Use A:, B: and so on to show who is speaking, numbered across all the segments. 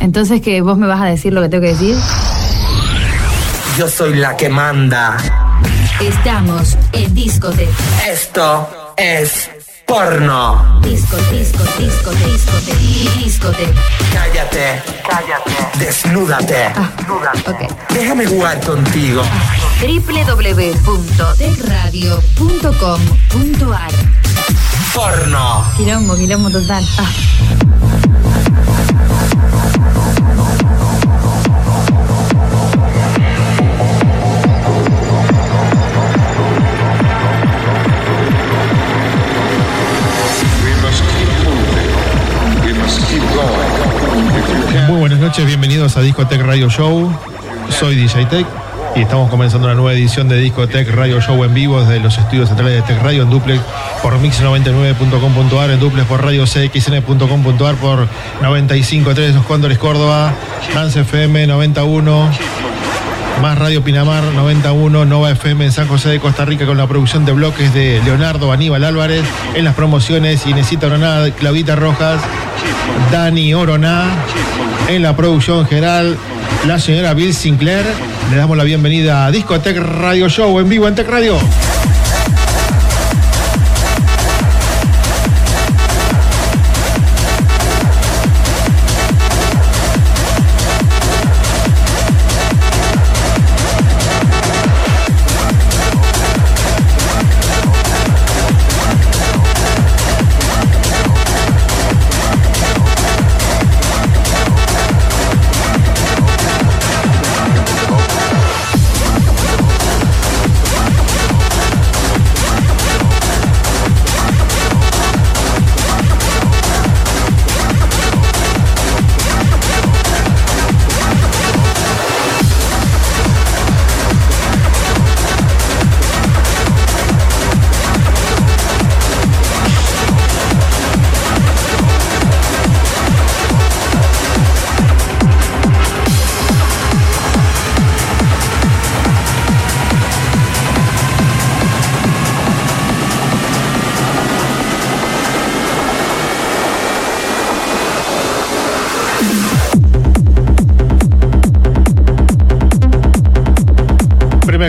A: Entonces, que vos me vas a decir lo que tengo que decir?
B: Yo soy la que manda.
C: Estamos en Discote.
B: Esto es porno.
C: Disco, disco, disco, discote, discote.
B: Cállate, cállate. Desnúdate.
A: Ah, ok.
B: Déjame jugar contigo.
C: www.tecradio.com.ar
B: Porno.
A: Quilombo, quilombo total. Ah.
D: Muy buenas noches, bienvenidos a Discotech Radio Show. Soy DJ Tech y estamos comenzando una nueva edición de Discotech Radio Show en vivo desde los estudios centrales de Tech Radio en duplex por mix99.com.ar, en duplex por radio cxn.com.ar, por 95.3 Los Cóndores Córdoba, Dance FM 91. Más Radio Pinamar 91, Nova FM en San José de Costa Rica con la producción de bloques de Leonardo Aníbal Álvarez. En las promociones Inesita Oroná, Clavita Rojas, Dani Oroná. En la producción general, la señora Bill Sinclair. Le damos la bienvenida a Discotech Radio Show en vivo en Tech Radio.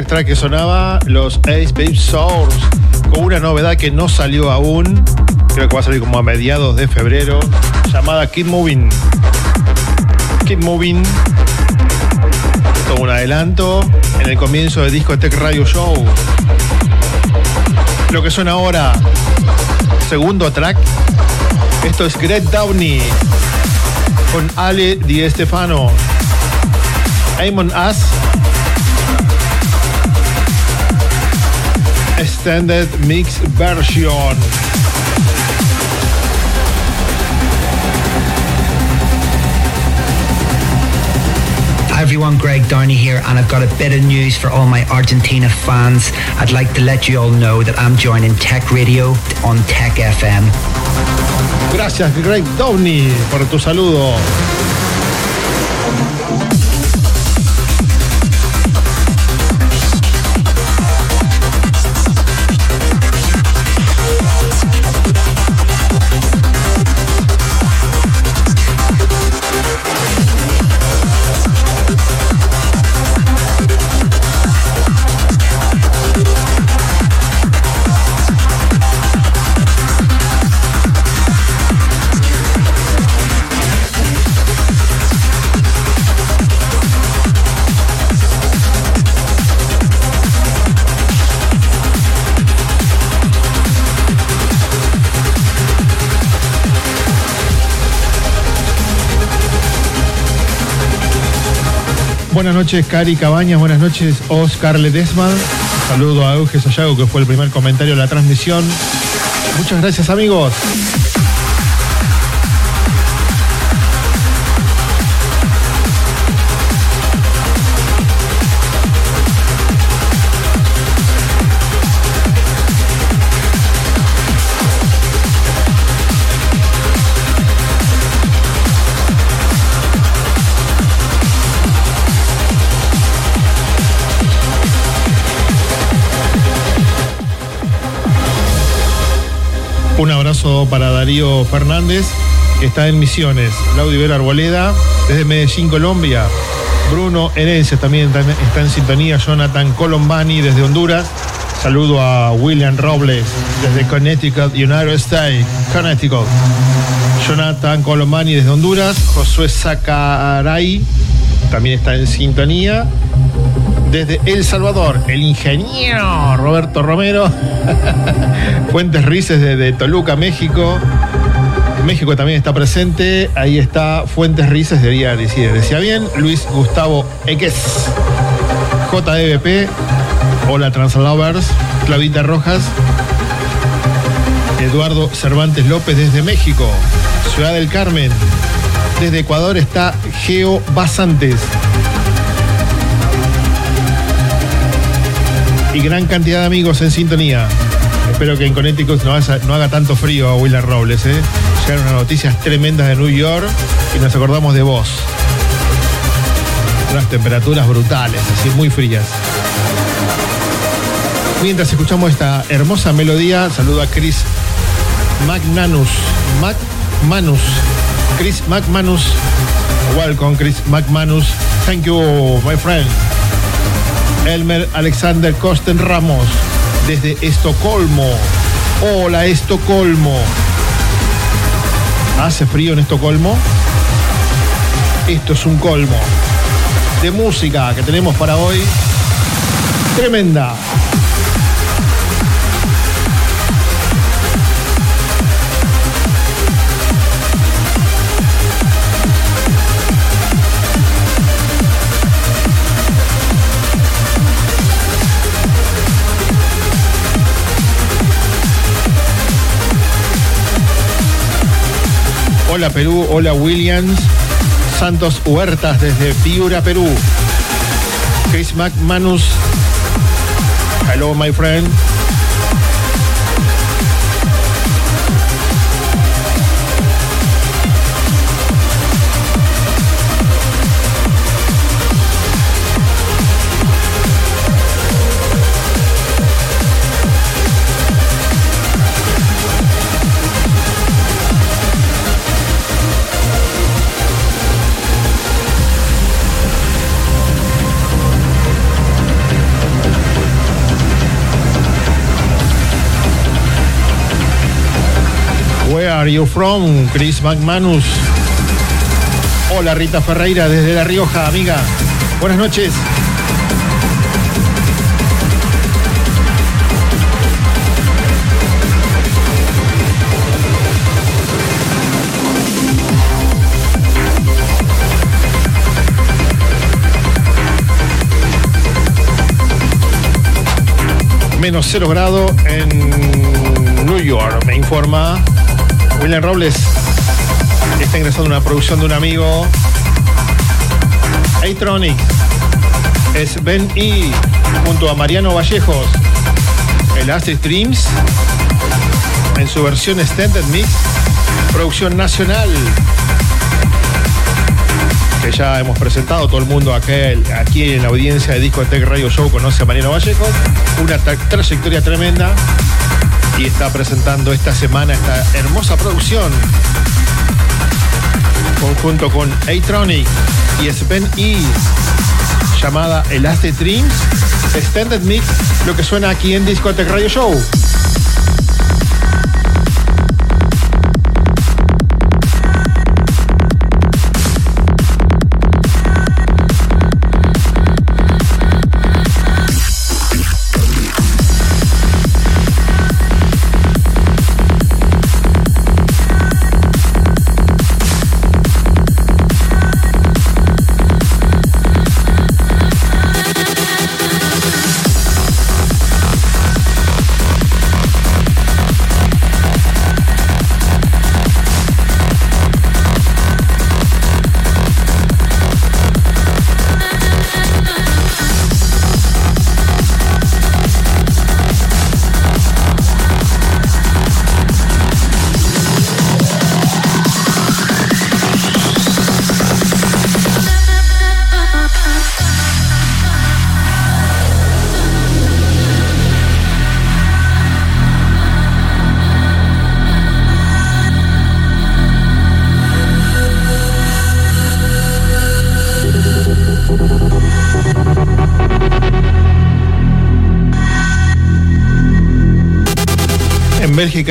D: Track que sonaba, los Ace Babe Source, con una novedad que no salió aún, creo que va a salir como a mediados de febrero, llamada Keep Moving. Keep Moving, como un adelanto en el comienzo de Discotech Radio Show. Lo que suena ahora, segundo track, esto es Greg Downey con Ale Di Stefano. Amon Us Extended Mix Version.
E: Hi everyone, Greg Downey here, and I've got a bit of news for all my Argentina fans. I'd like to let you all know that I'm joining Tech Radio on Tech FM.
D: Gracias, Greg Downey, por tu saludo. Noches, Cari Cabañas. Buenas noches, Oscar Ledesma. Saludo a Euge Sayago, que fue el primer comentario de la transmisión. Muchas gracias, amigos. Un abrazo para Darío Fernández, que está en Misiones. Laudibel Arboleda, desde Medellín, Colombia. Bruno Herencia también está, en sintonía. Jonathan Colombani, desde Honduras. Saludo a William Robles, desde Connecticut, United States, Connecticut. Jonathan Colombani, desde Honduras. Josué Sacaray, también está en sintonía. Desde El Salvador, el ingeniero Roberto Romero. Fuentes Rices desde Toluca, México. México también está presente. Ahí está Fuentes Rices, debería decir, decía bien. Luis Gustavo Eques. JDBP. Hola Translovers. Clavita Rojas. Eduardo Cervantes López desde México. Ciudad del Carmen. Desde Ecuador está Geo Basantes. Y gran cantidad de amigos en sintonía. Espero que en Connecticut no haga, no haga tanto frío a Willard Robles. ¿eh? Llegaron unas noticias tremendas de New York y nos acordamos de vos. Unas temperaturas brutales, así muy frías. Mientras escuchamos esta hermosa melodía, saludo a Chris Magnanus. McManus. Chris McManus. Welcome, Chris McManus. Thank you, my friend. Elmer Alexander Kosten Ramos, desde Estocolmo. Hola, Estocolmo. ¿Hace frío en Estocolmo? Esto es un colmo de música que tenemos para hoy. Tremenda. Hola Perú, hola Williams. Santos Huertas desde Piura, Perú. Chris McManus. Hello, my friend. Are you from, Chris McManus? Hola Rita Ferreira desde La Rioja, amiga. Buenas noches. Menos cero grado en New York, me informa William Robles está ingresando una producción de un amigo. Atronic es Ben E junto a Mariano Vallejos. El Acid Dreams en su versión Extended Mix, producción nacional. Que ya hemos presentado, todo el mundo aquí, en la audiencia de Discotech Radio Show conoce a Mariano Vallejos. Una tra trayectoria tremenda y está presentando esta semana esta hermosa producción. Conjunto con Atronic y Sven E llamada Elastic Dreams Extended Mix lo que suena aquí en Discotech Radio Show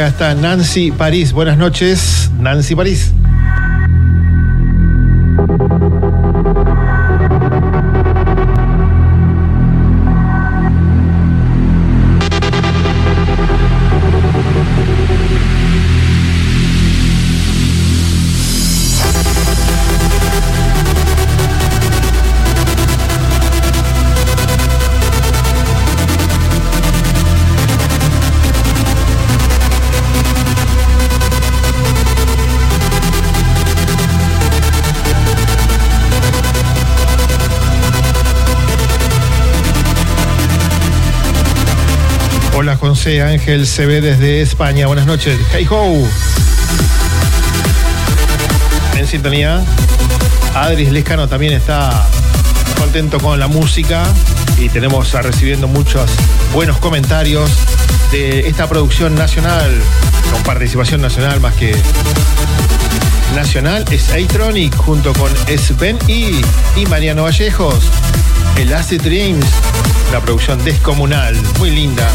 D: Está Nancy París. Buenas noches, Nancy París. José Ángel CB desde España. Buenas noches. Hey ho. En sintonía. Adris Lescano también está contento con la música y tenemos recibiendo muchos buenos comentarios de esta producción nacional, con participación nacional más que nacional, es Aitronic junto con Sven y, y Mariano Vallejos. El Acid Dreams, una producción descomunal, muy linda.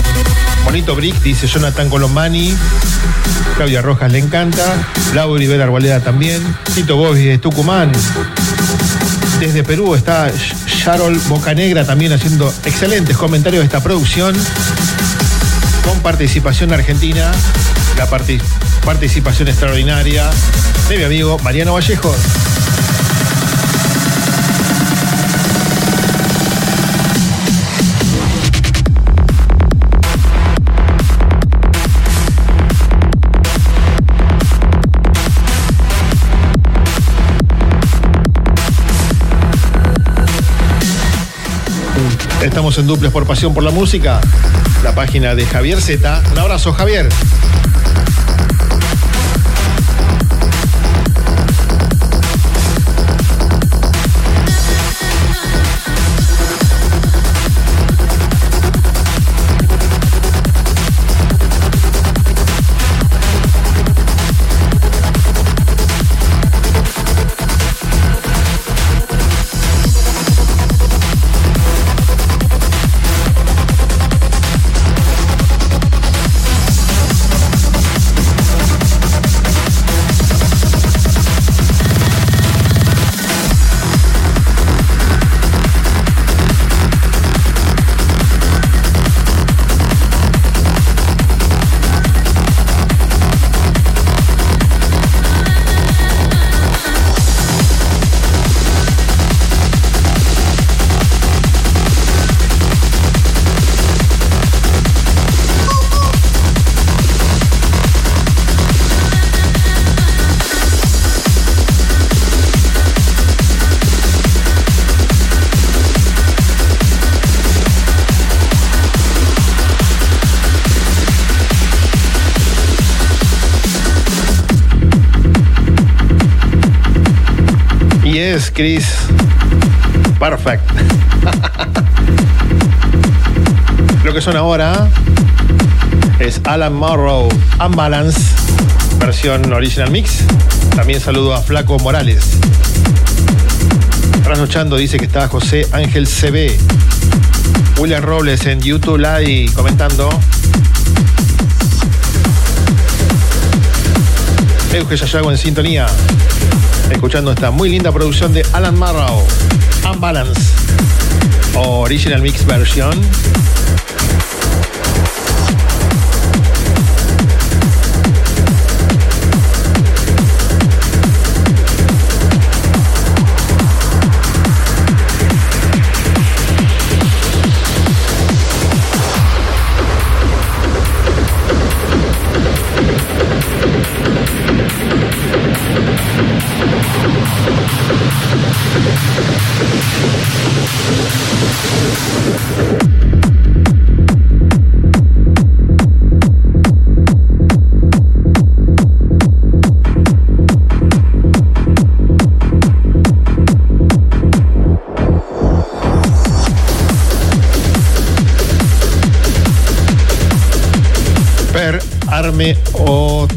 D: Bonito Brick, dice Jonathan Colombani. Claudia Rojas le encanta. Lau Rivera Arboleda también. Tito Bobby de Tucumán. Desde Perú está Sharol Bocanegra también haciendo excelentes comentarios de esta producción. Con participación argentina. La parti- participación extraordinaria de mi amigo Mariano Vallejos. Estamos en Duples por Pasión por la Música, la página de Javier Z. Un abrazo, Javier. Chris. Perfect. Lo que son ahora es Alan Morrow Unbalance, versión original mix. También saludo a Flaco Morales. Trasnochando dice que está José Ángel CB. William Robles en YouTube Live comentando. Euge Yayago en sintonía. Escuchando esta muy linda producción de Alan Marrow. Unbalance. Original Mix versión.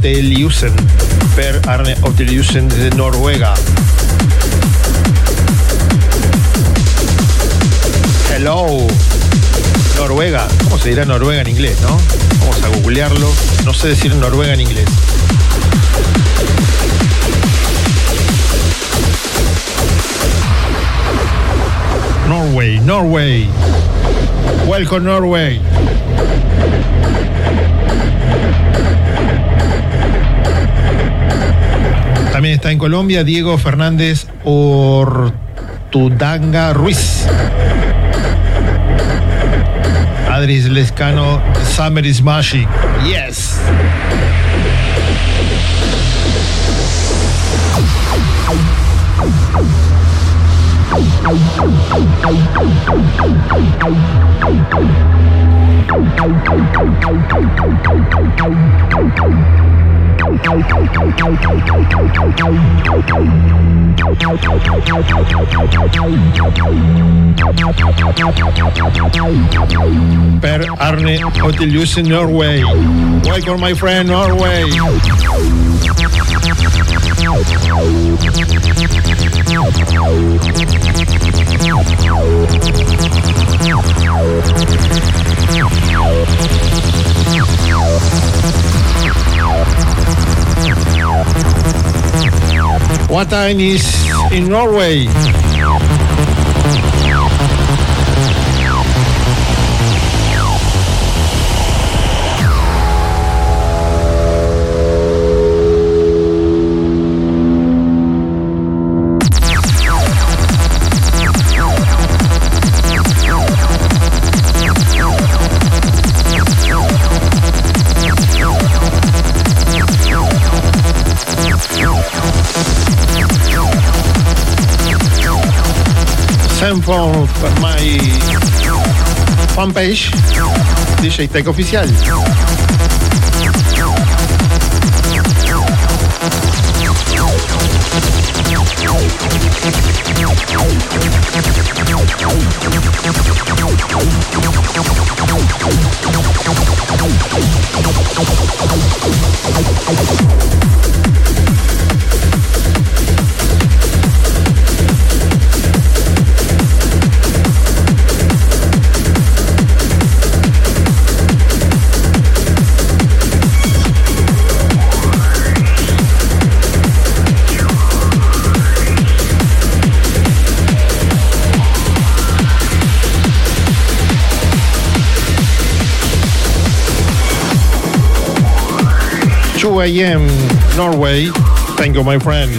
D: Oteliusen. Per Arne Oteliusen de Noruega. Hello. Noruega. ¿Cómo Se dirá Noruega en inglés, ¿no? Vamos a googlearlo. No sé decir Noruega en inglés. Norway, Norway. Welcome Norway. Está en Colombia Diego Fernández Ortudanga Ruiz. Adris Lescano, Summer is Magic. Yes. Per Arne Otilius in Norway. Welcome, my friend, Norway. What time is in Norway? Send for my fanpage DJ Tech Oficial. Two a.m. Norway. Thank you, my friend.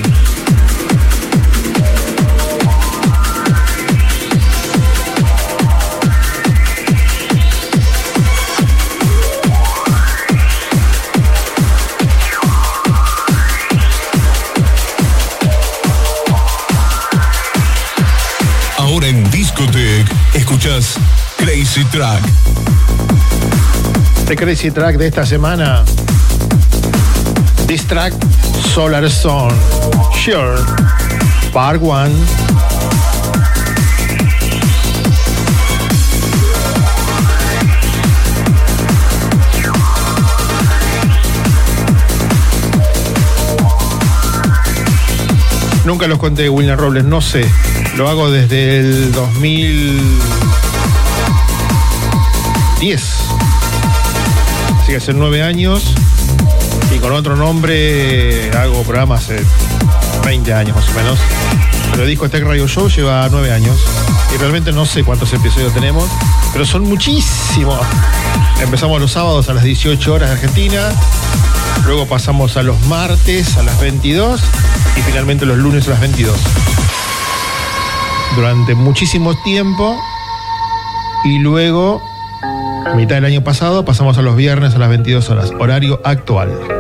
F: Ahora en Discotech escuchas Crazy Track.
D: The Crazy Track de esta semana. This track, Solar Stone. Sure. Part 1. Nunca los conté, William Robles, no sé. Lo hago desde el 2010. Así que hace nueve años. Y con otro nombre hago programas hace 20 años más o menos. Pero Disco Tech Radio Show lleva nueve años. Y realmente no sé cuántos episodios tenemos. Pero son muchísimos. Empezamos los sábados a las 18 horas de Argentina. Luego pasamos a los martes a las 22. Y finalmente los lunes a las 22. Durante muchísimo tiempo. Y luego mitad del año pasado pasamos a los viernes a las 22 horas, horario actual.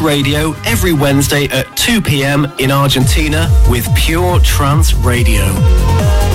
G: Radio every Wednesday at 2 p.m. in Argentina with Pure Trance Radio.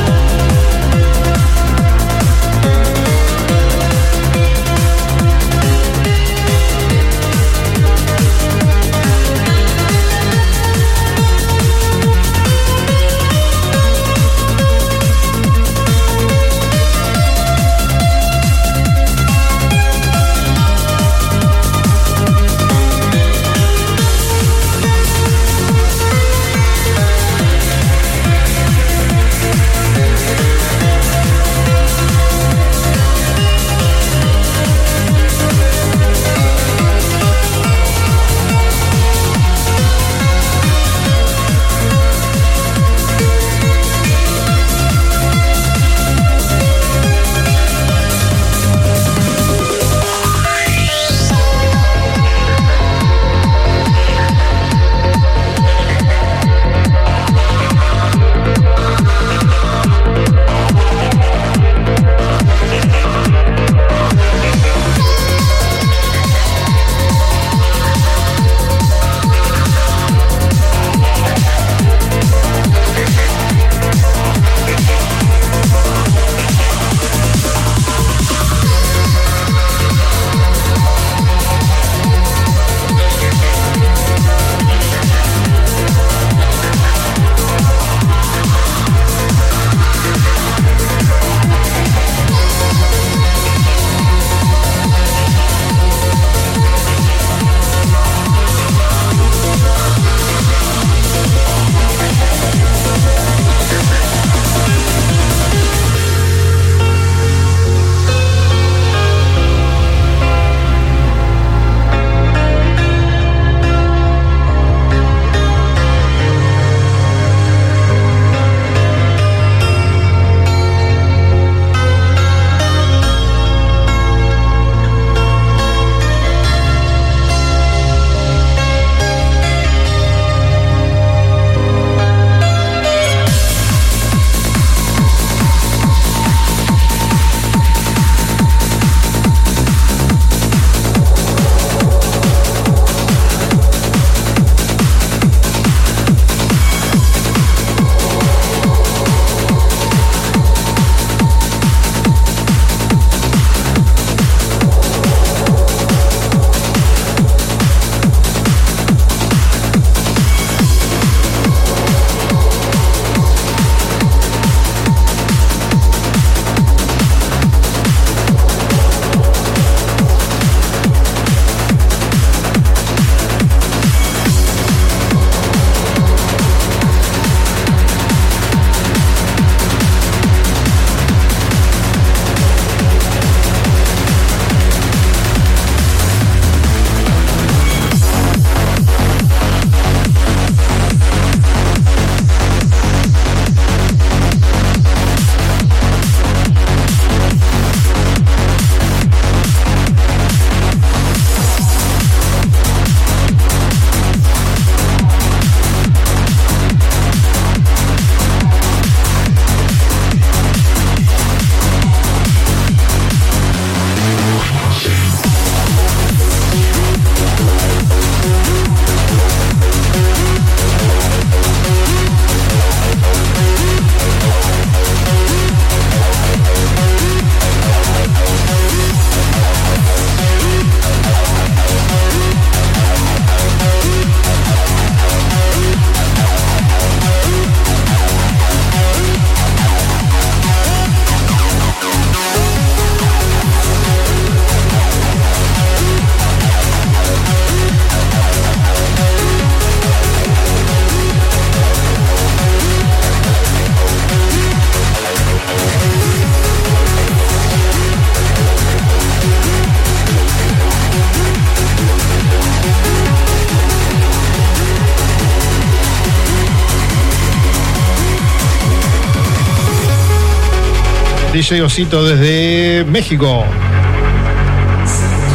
D: DJ Osito desde México.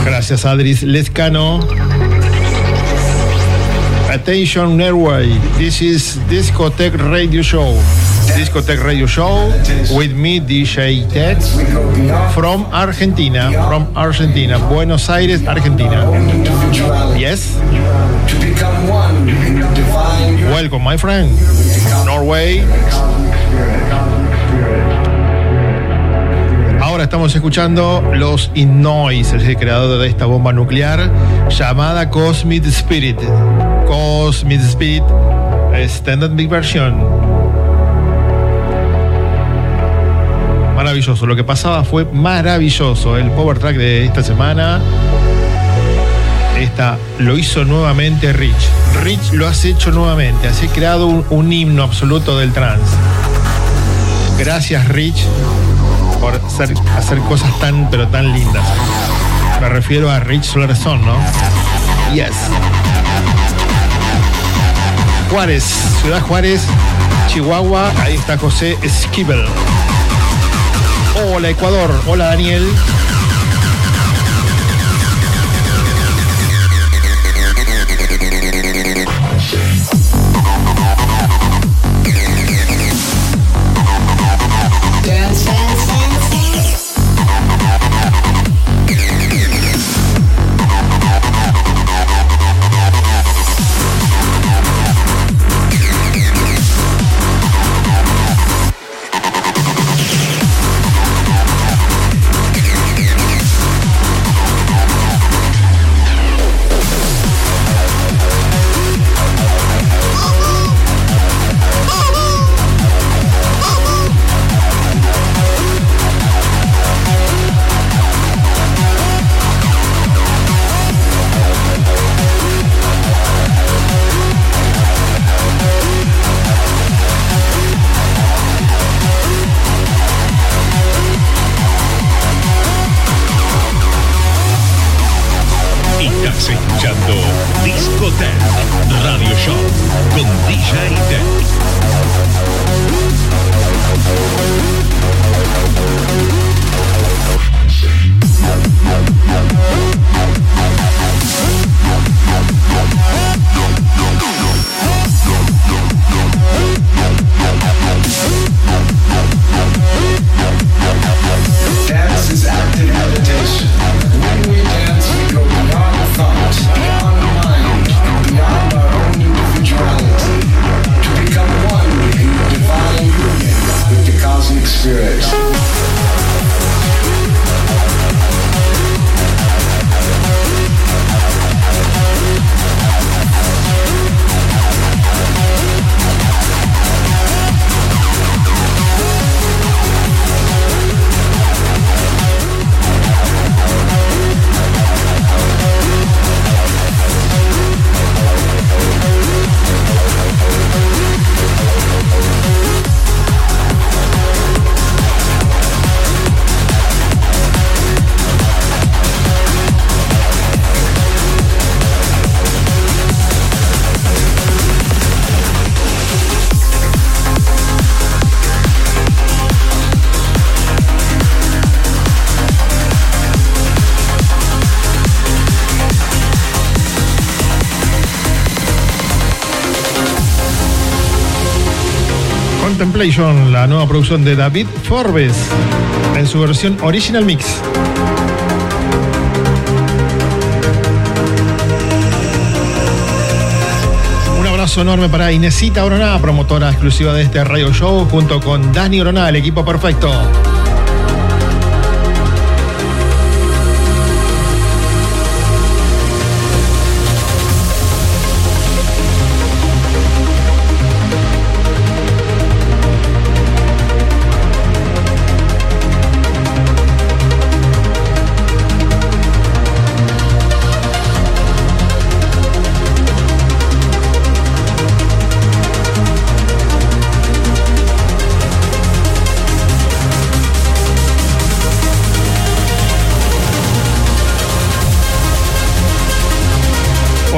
D: Gracias, Adris Lezcano. Attention Norway. This is Discotech Radio Show. Discotech Radio Show with me, DJ Tech, from Argentina. From Argentina. Buenos Aires, Argentina. Yes. Welcome, my friend. Norway. Estamos escuchando los Innoise, el creador de esta bomba nuclear llamada Cosmic Spirit. Cosmic Spirit Extended Big Version. Maravilloso, lo que pasaba fue maravilloso. El power track de esta semana. Esta lo hizo nuevamente Rich. Rich lo has hecho nuevamente. Has creado un, un himno absoluto del trance. Gracias, Rich, por hacer, cosas tan, pero tan lindas. Me refiero a Rich Solarzón, ¿no? Yes. Juárez, Ciudad Juárez, Chihuahua. Ahí está José Esquivel. Hola, Ecuador. Hola, Daniel. Contemplation, la nueva producción de David Forbes en su versión Original Mix. Un abrazo enorme para Inesita Oroná, promotora exclusiva de este radio show, junto con Dani Oroná, el equipo perfecto.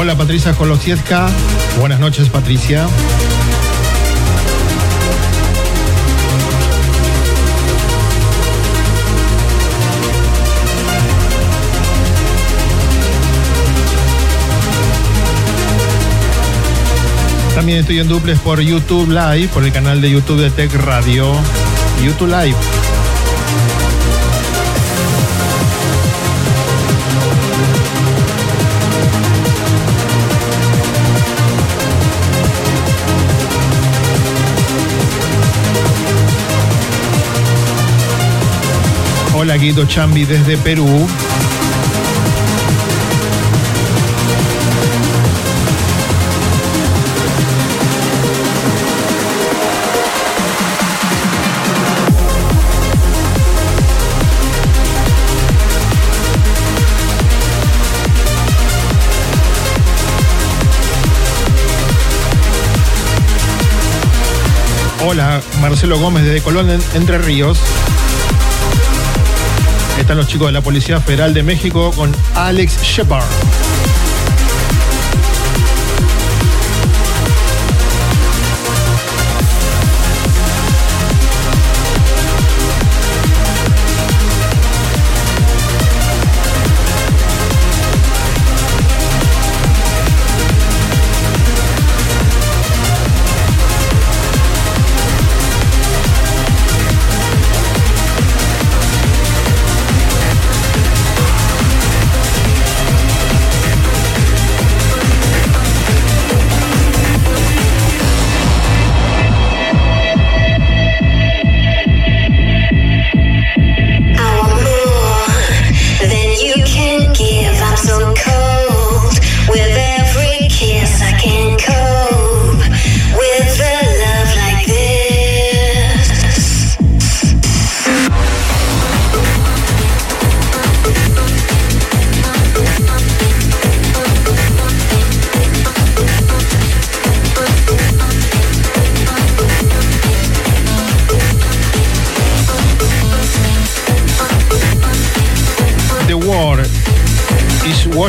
D: Hola Patricia Kolosieska. Buenas noches Patricia.
H: también estoy en duples por YouTube Live, por el canal de YouTube de Tech Radio. YouTube Live. Hola Guido Chambi desde Perú. Hola, Marcelo Gómez desde Colón, en- Entre Ríos. Están los chicos de la Policía Federal de México con Alex Shepard.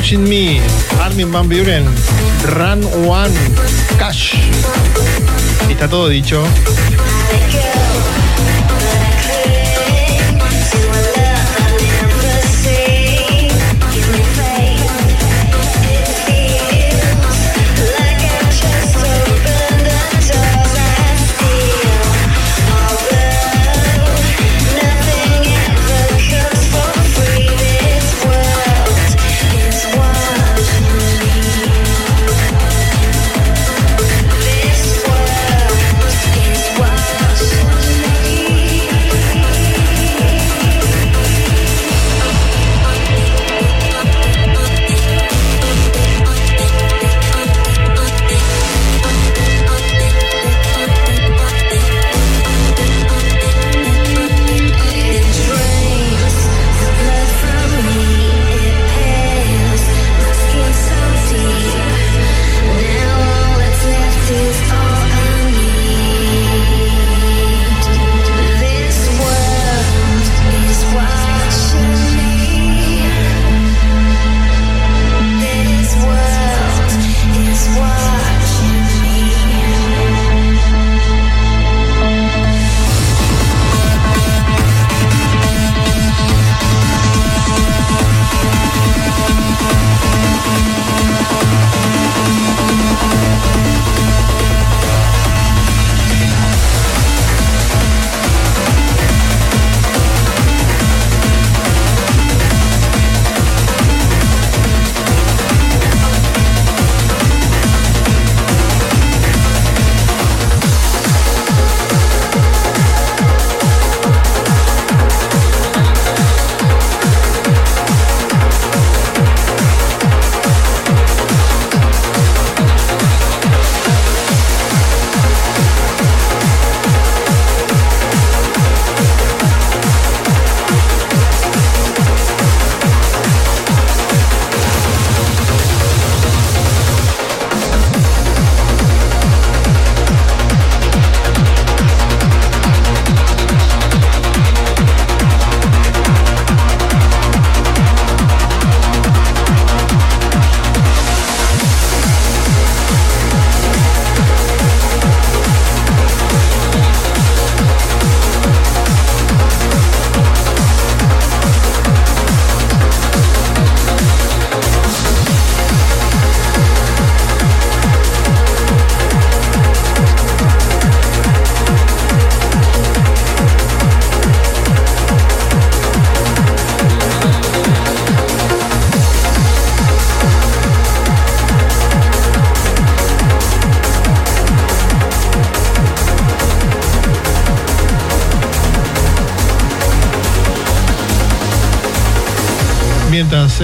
H: Watching Me. Armin Van Buren. Run One. Cash. Está todo dicho.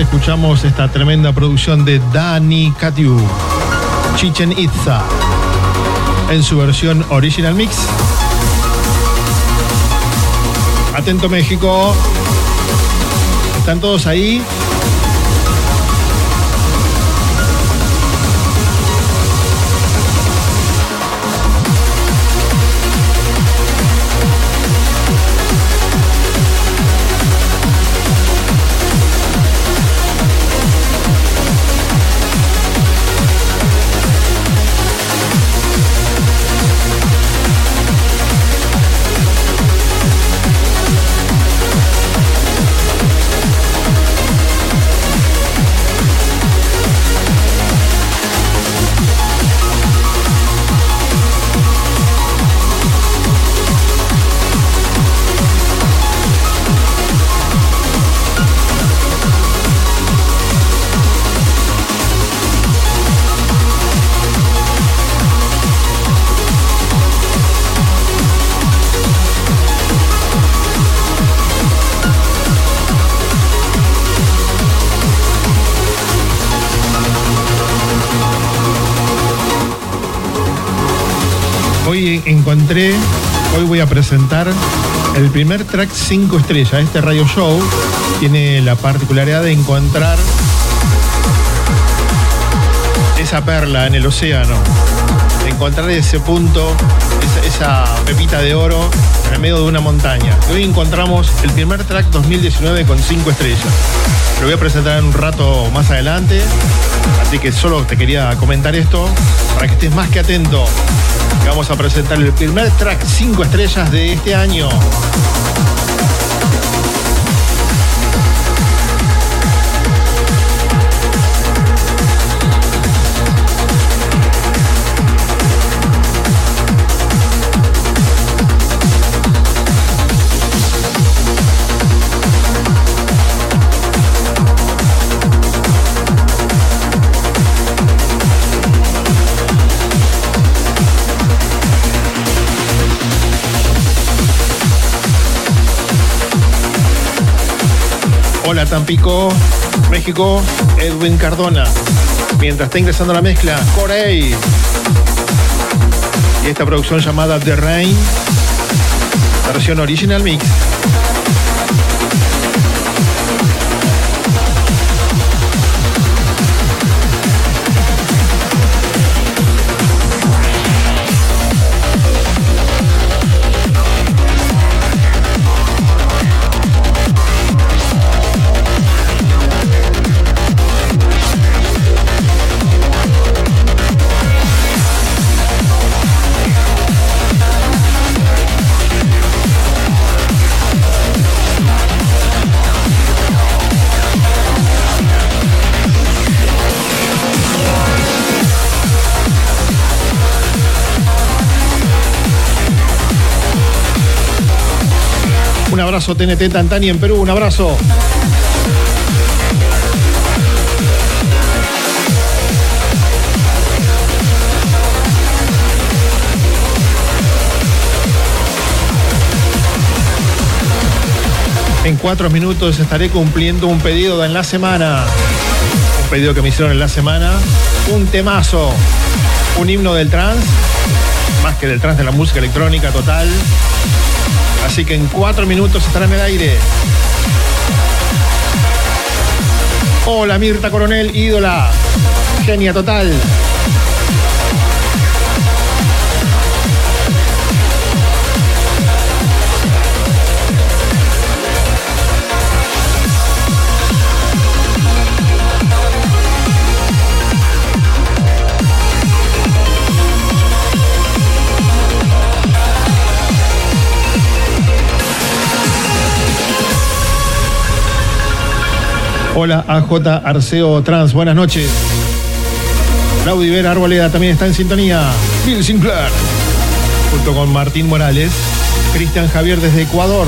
D: Escuchamos esta tremenda producción de Dani Katiu, Chichen Itza, en su versión original mix. Atento México. ¿Están todos ahí? Hoy encontré, hoy voy a presentar el primer track 5 estrellas. Este radio show tiene la particularidad de encontrar esa perla en el océano, encontrar ese punto, esa, esa pepita de oro en el medio de una montaña. Hoy encontramos el primer track 2019 con 5 estrellas. Lo voy a presentar en un rato más adelante, así que solo te quería comentar esto para que estés más que atento. Vamos a presentar el primer track 5 estrellas de este año. Hola Tampico, México, Edwin Cardona. Mientras está ingresando la mezcla, Corey. Y esta producción llamada The Rain, versión original mix. TNT Tantani en Perú, un abrazo. En cuatro minutos estaré cumpliendo un pedido en la semana. Un pedido que me hicieron en la semana. Un temazo. Un himno del trans. Más que del trans de la música electrónica total. Así que en cuatro minutos estará en el aire. Hola Mirta Coronel, ídola. Genia total. Hola AJ Arceo Trans, buenas noches. Claudio Vera Arboleda también está en sintonía. Bill Sinclair, junto con Martín Morales. Cristian Javier desde Ecuador.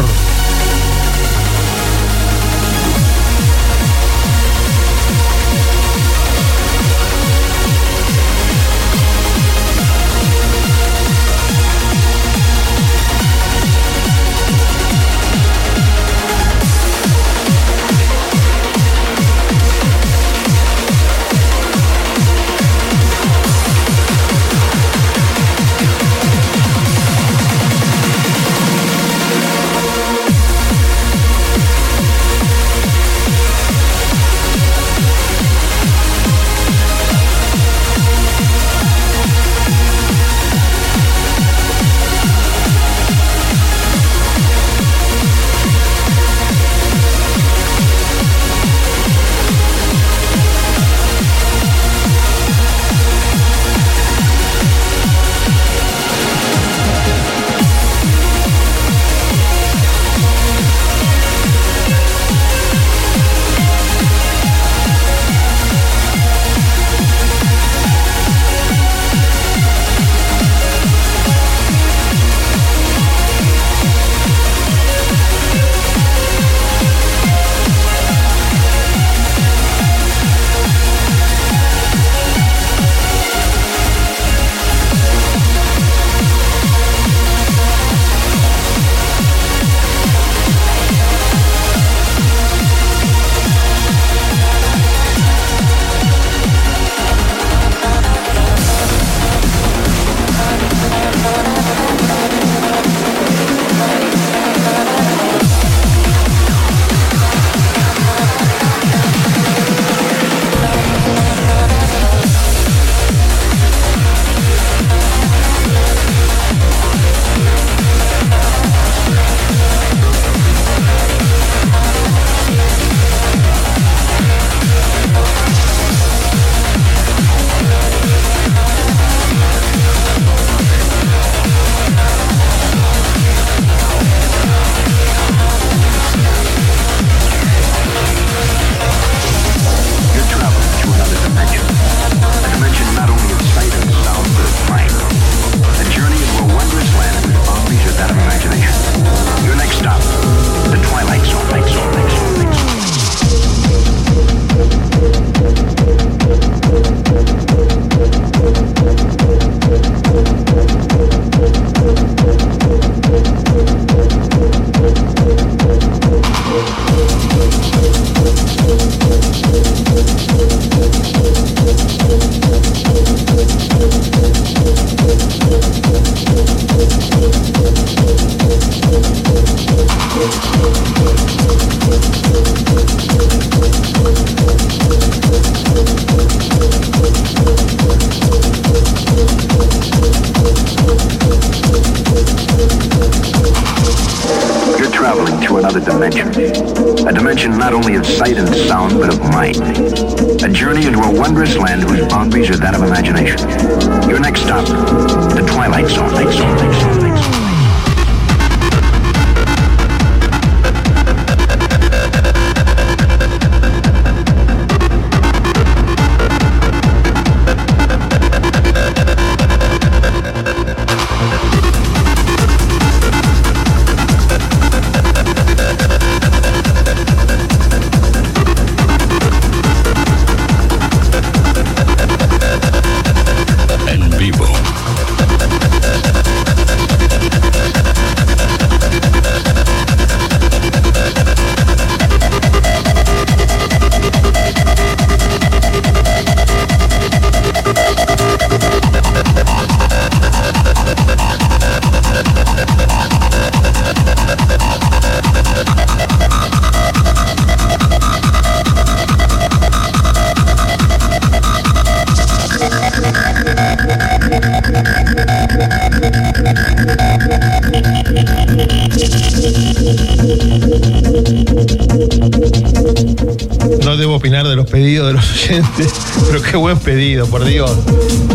D: pero qué buen pedido, por Dios.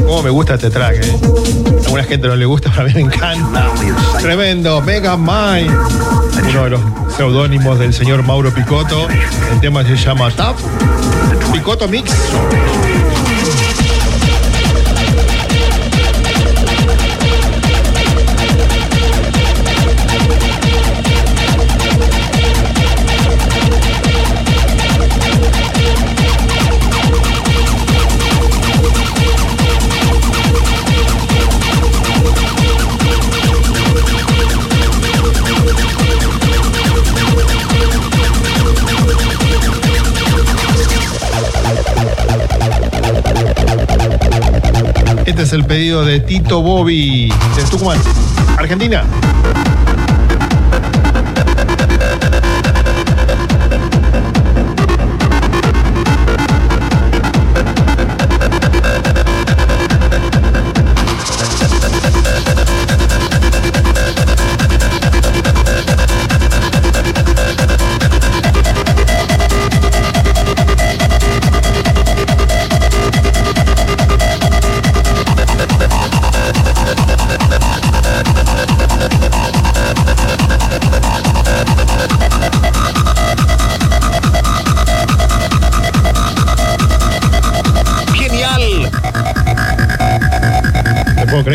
D: Cómo me gusta este track, eh. A alguna gente no le gusta, pero a mí me encanta. Tremendo, Mega Mind. Uno de los seudónimos del señor Mauro Picotto. El tema se llama Tap. Picotto Mix. Es el pedido de Tito Bobby de Tucumán, Argentina.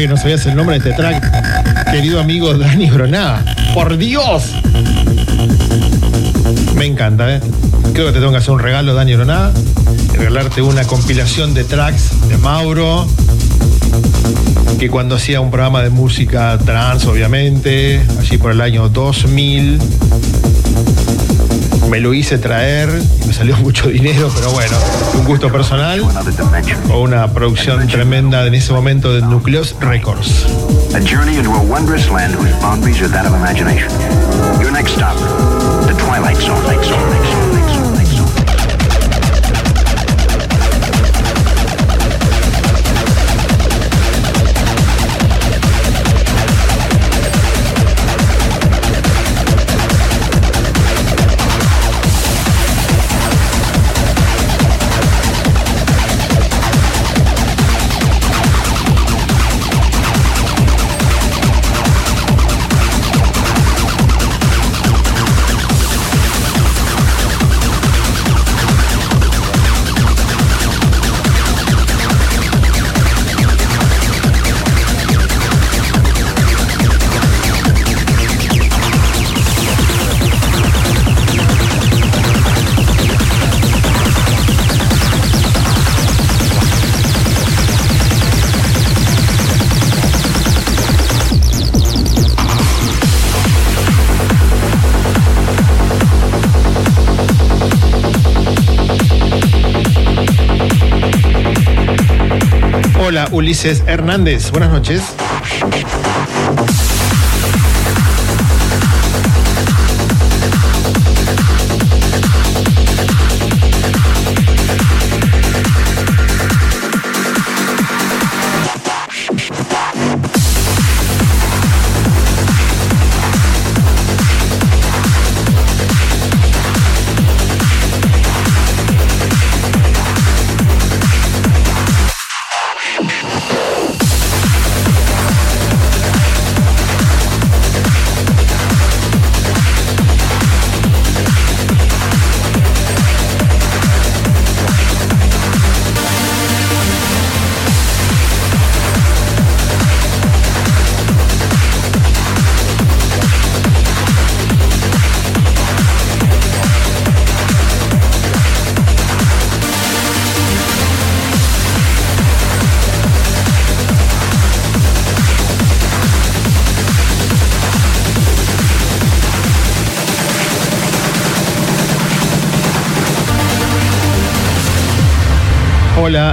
D: Que no sabías el nombre de este track. Querido amigo Dani Broná. ¡Por Dios! Me encanta, ¿eh? Creo que te tengo que hacer un regalo, Dani Broná. Regalarte una compilación de tracks de Mauro. Que cuando hacía un programa de música trans, obviamente, allí por el año 2000, me lo hice traer y me salió mucho dinero, pero bueno, un gusto personal o una producción tremenda en ese momento de Nucleus Records.
I: The Twilight Zone. Light zone, light zone, light zone,
D: Ulises Hernández. Buenas noches.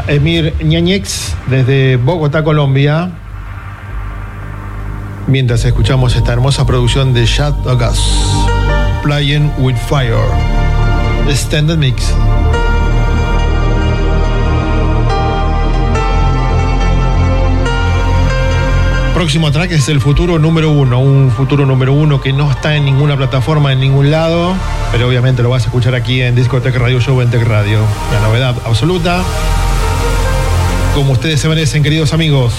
D: Emir Ñañex desde Bogotá, Colombia. Mientras escuchamos esta hermosa producción de Shad Gas, Playing with Fire, Standard Mix. Próximo track es el futuro número uno, un futuro número uno que no está en ninguna plataforma, en ningún lado, pero obviamente lo vas a escuchar aquí en Discotech Radio Show en Tech Radio. La novedad absoluta, como ustedes se merecen, queridos amigos.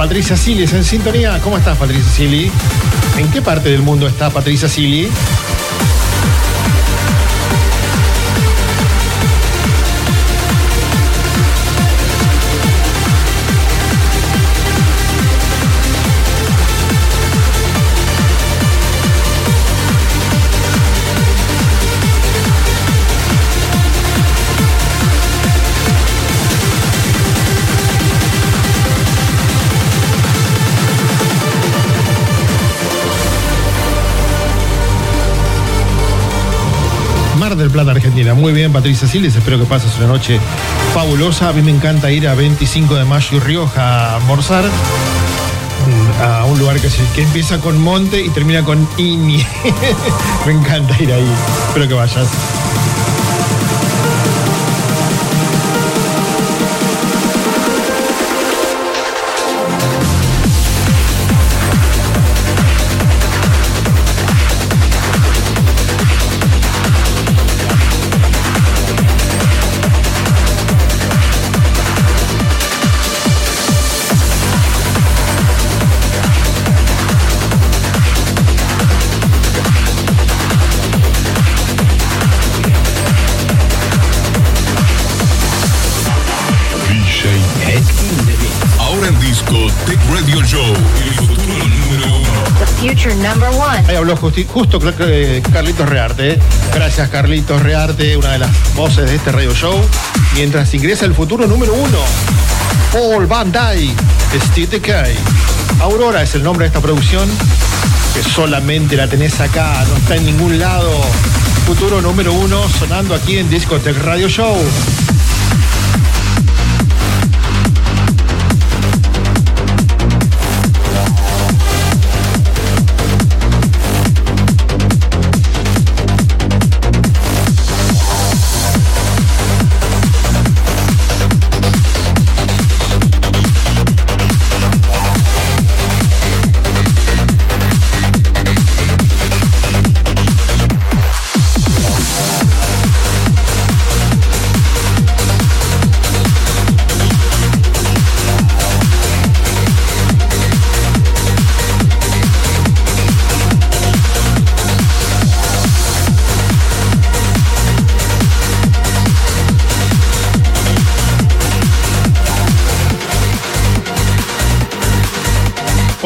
D: Patricia Silis en sintonía. ¿Cómo estás, Patricia Sili? ¿En qué parte del mundo está Patricia Sili? Muy bien, Patricia Siles. Espero que pases una noche fabulosa. A mí me encanta ir a 25 de mayo y Rioja a almorzar. mm, A un lugar que, se- que empieza con monte y termina con Iñi. me encanta ir ahí. Espero que vayas. Justo que Carlitos Rearte. ¿eh? Gracias, Carlitos Rearte, una de las voces de este radio show. Mientras ingresa el futuro número uno, Paul Van Dyke, Steve Decay. Aurora es el nombre de esta producción, que solamente la tenés acá, no está en ningún lado. Futuro número uno sonando aquí en Discotech Radio Show.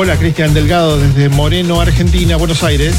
D: Hola, Cristian Delgado desde Moreno, Argentina, Buenos Aires.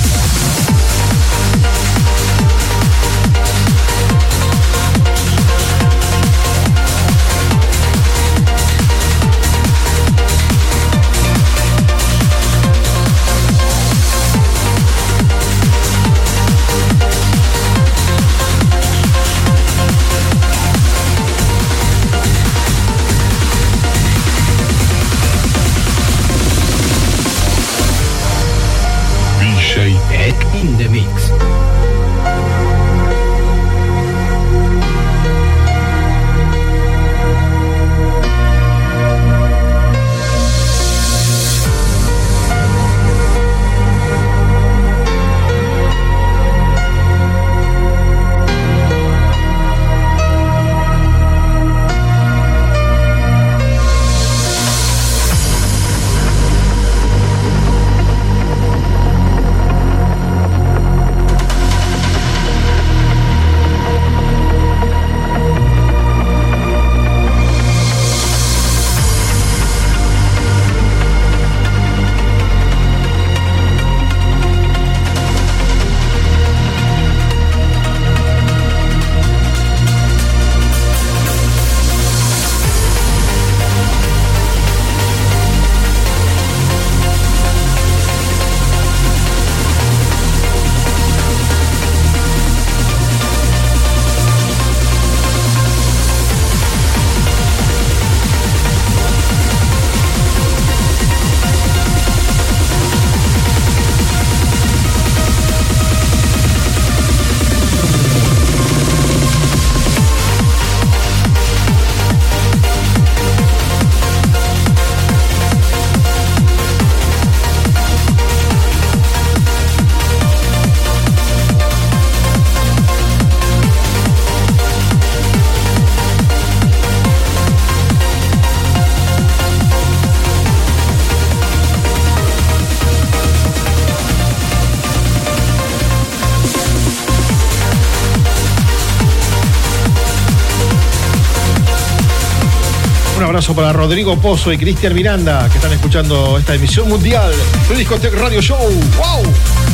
D: Para Rodrigo Pozo y Cristian Miranda, que están escuchando esta emisión mundial de Discotech Radio Show. ¡Wow!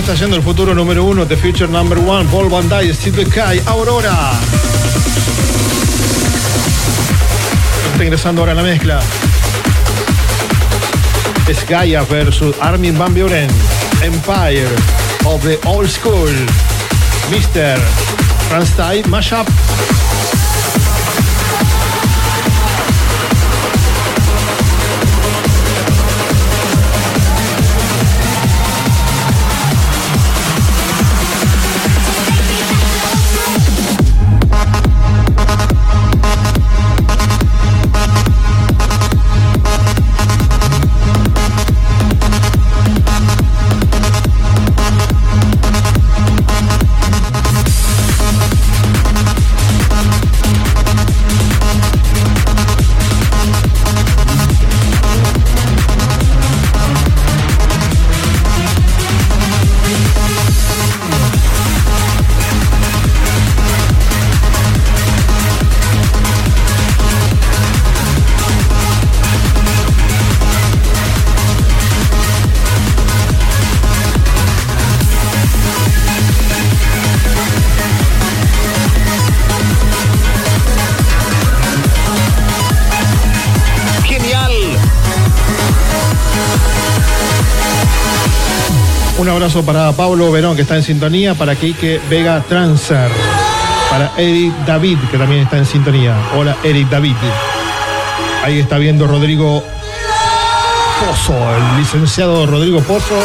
D: Está yendo el futuro número uno, The Future Number One, Paul Van Dyke, Steve Kai, Aurora. Está ingresando ahora a la mezcla. Es Gaia versus Armin Van Buren, Empire of the Old School, Mr. Franstyle Mashup. Abrazo para Pablo Verón, que está en sintonía, para Kike Vega Transer, para Eric David, que también está en sintonía. Hola, Eric David. Ahí está viendo Rodrigo Pozo, el licenciado Rodrigo Pozo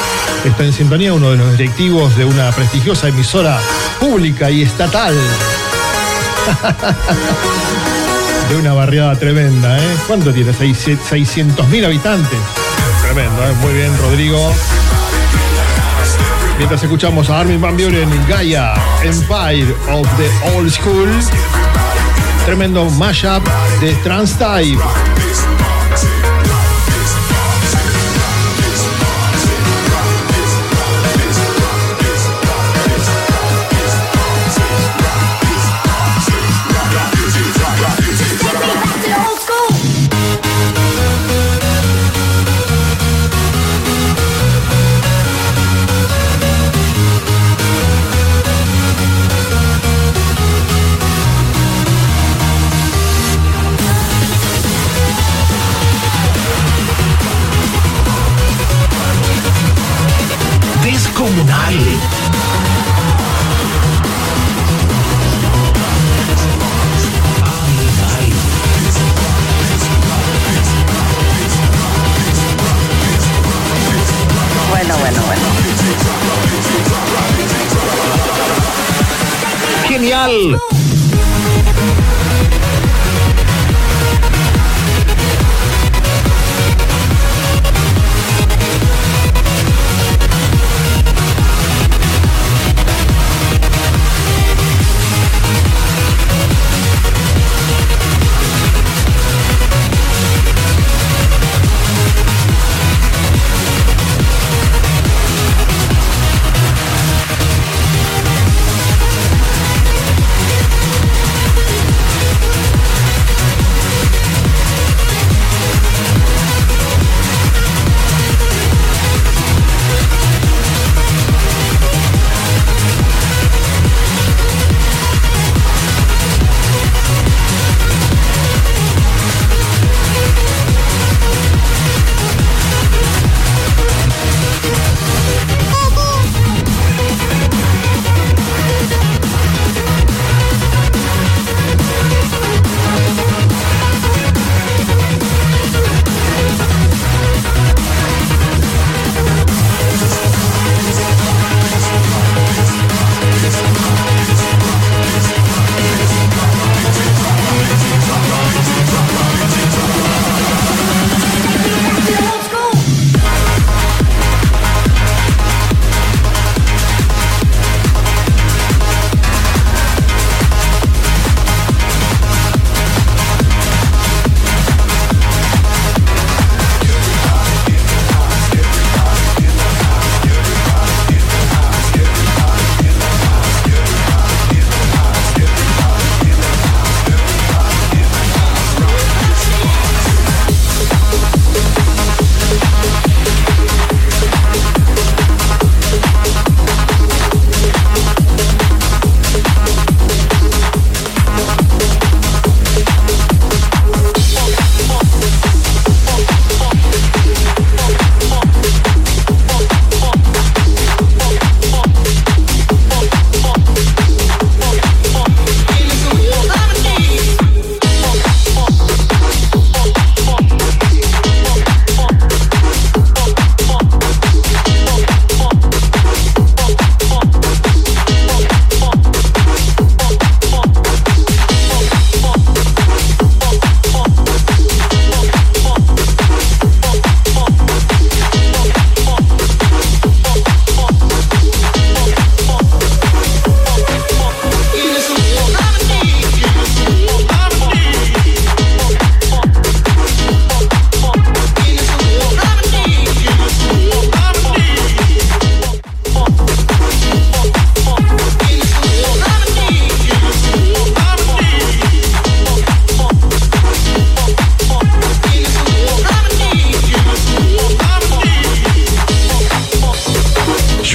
D: está en sintonía, uno de los directivos de una prestigiosa emisora pública y estatal. de una barriada tremenda, ¿eh? ¿Cuánto tiene? 600 mil habitantes. Tremendo, ¿eh? Muy bien, Rodrigo. Mientras escuchamos a Armin Van Buren en Gaia, Empire of the Old School. Tremendo mashup de Trans Type.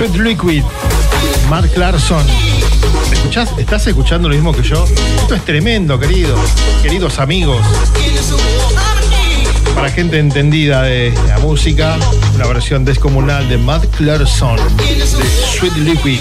D: Sweet Liquid, Mark Clarkson. ¿Escuchás? ¿Estás escuchando lo mismo que yo? Esto es tremendo, querido. Queridos amigos. Para gente entendida de la música, una versión descomunal de Matt Clarkson de Sweet Liquid.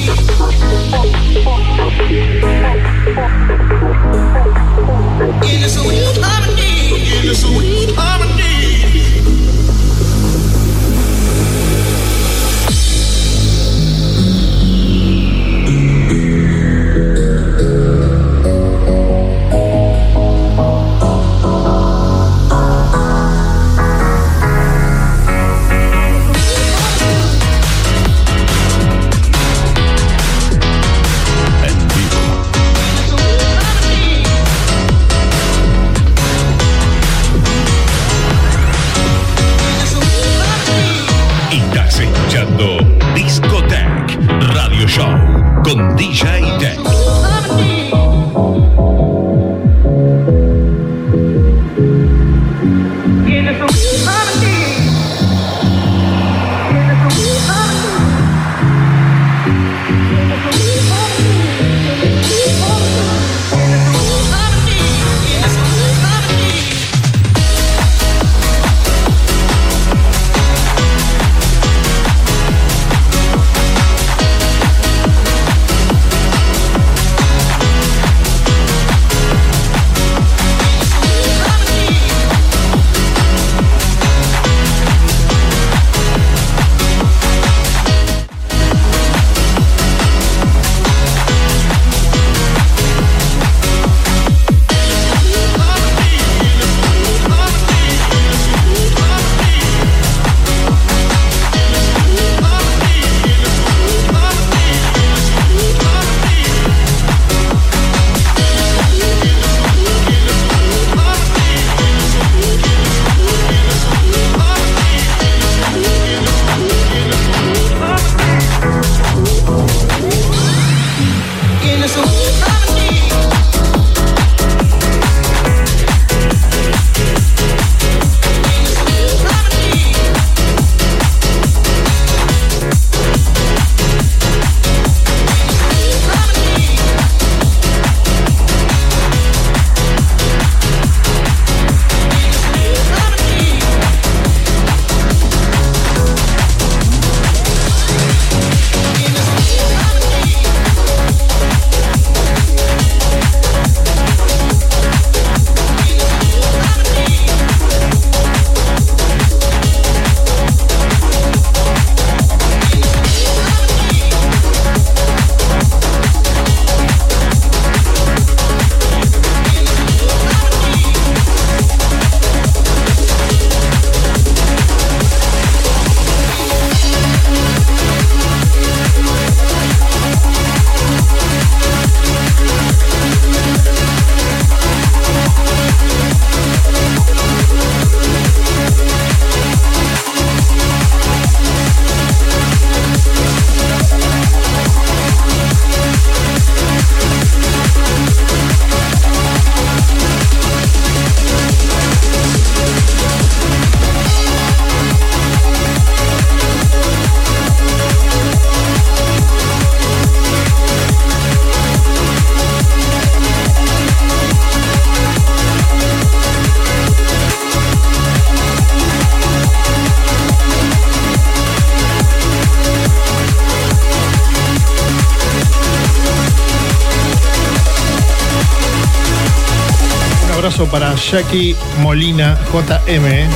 D: Para Jackie Molina JM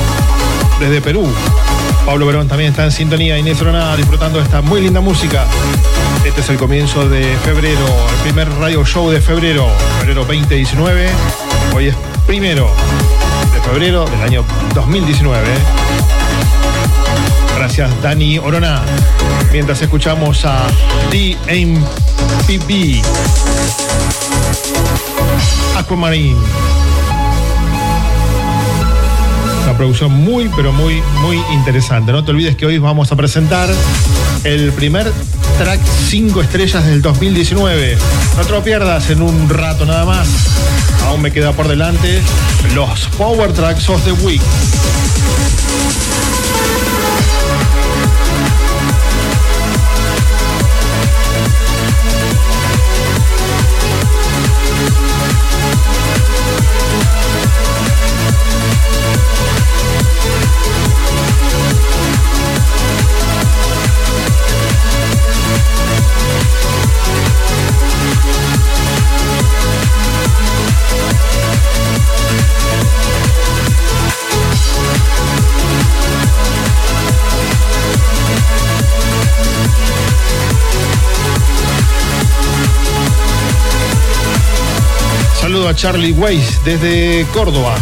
D: desde Perú. Pablo Verón también está en sintonía. Inés Ronada disfrutando esta muy linda música. Este es el comienzo de febrero, el primer radio show de febrero, febrero 2019. Hoy es primero de febrero del año 2019. Gracias Dani Orona. Mientras escuchamos a DMPB. Aquamarine. Producción muy, pero muy, muy interesante. No te olvides que hoy vamos a presentar el primer track 5 estrellas del 2019. No te lo pierdas en un rato nada más. Aún me queda por delante los Power Tracks of the Week. Charlie Weiss desde Córdoba.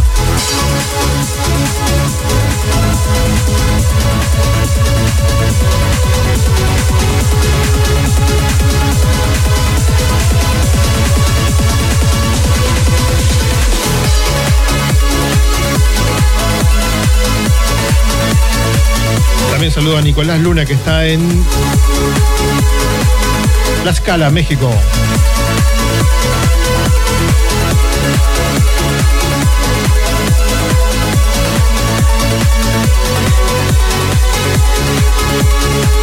D: También saludo a Nicolás Luna que está en La Escala, México.
J: Música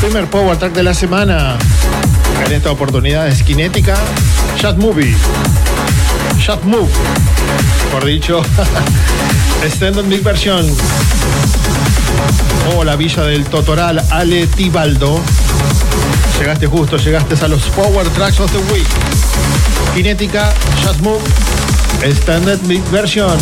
D: Primer Power Track de la semana. En esta oportunidad es Kinética, Shot Movie. Shot Move. Por dicho, Extended Big Version. O la villa del Totoral, Ale Tibaldo. Llegaste justo, llegaste a los Power Tracks of the Week. Kinética, Shot Move, Extended Big Version.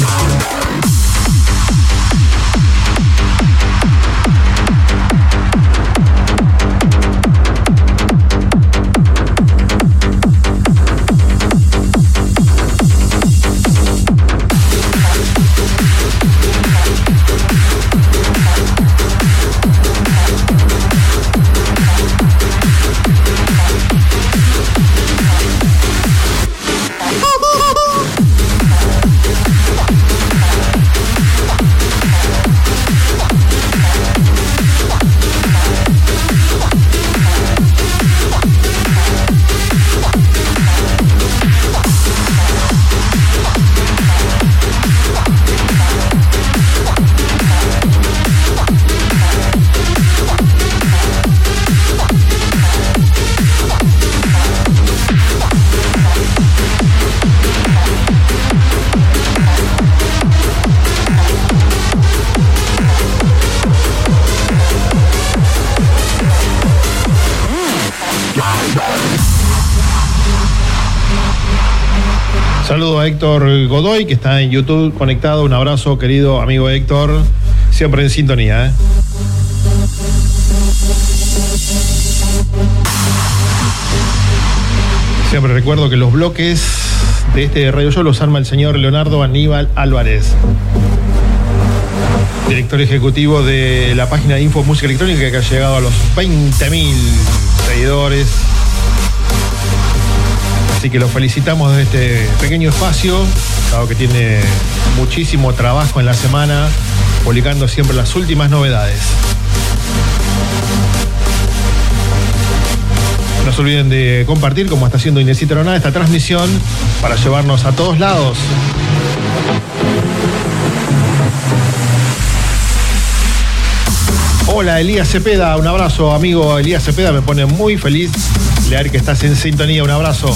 D: Héctor Godoy, que está en YouTube conectado. Un abrazo, querido amigo Héctor. Siempre en sintonía. ¿eh? Siempre recuerdo que los bloques de este radio show los arma el señor Leonardo Aníbal Álvarez, director ejecutivo de la página de Info Música Electrónica que ha llegado a los 20.000 seguidores. Así que los felicitamos de este pequeño espacio, dado que tiene muchísimo trabajo en la semana, publicando siempre las últimas novedades. Nos se olviden de compartir, como está haciendo Inesita Roná, esta transmisión para llevarnos a todos lados. Hola Elías Cepeda, un abrazo amigo Elías Cepeda, me pone muy feliz leer que estás en sintonía, un abrazo.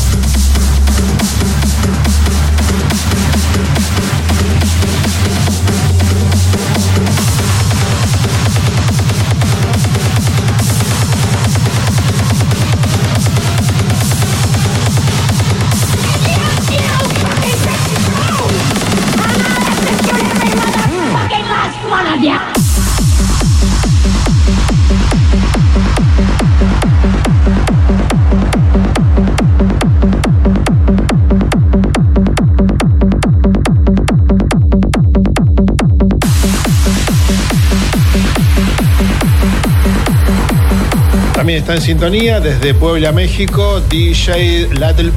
D: En sintonía desde Puebla, México, DJ Lattle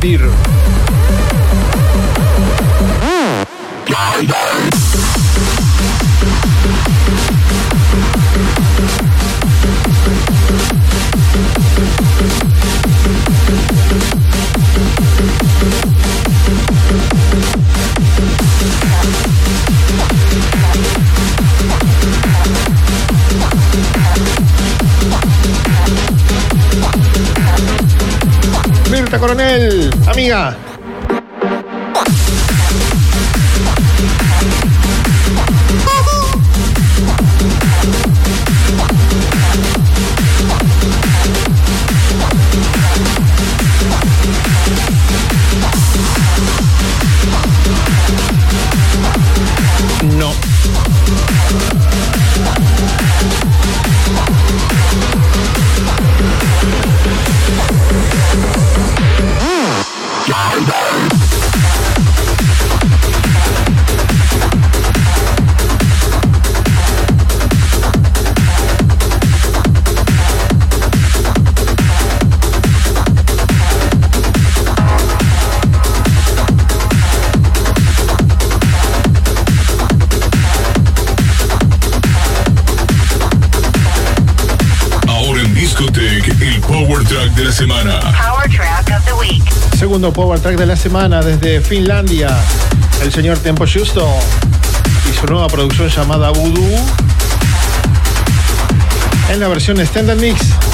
D: Coronel, amiga. Segundo Power Track de la semana desde Finlandia, el señor Tempo Justo y su nueva producción llamada Voodoo en la versión Standard Mix.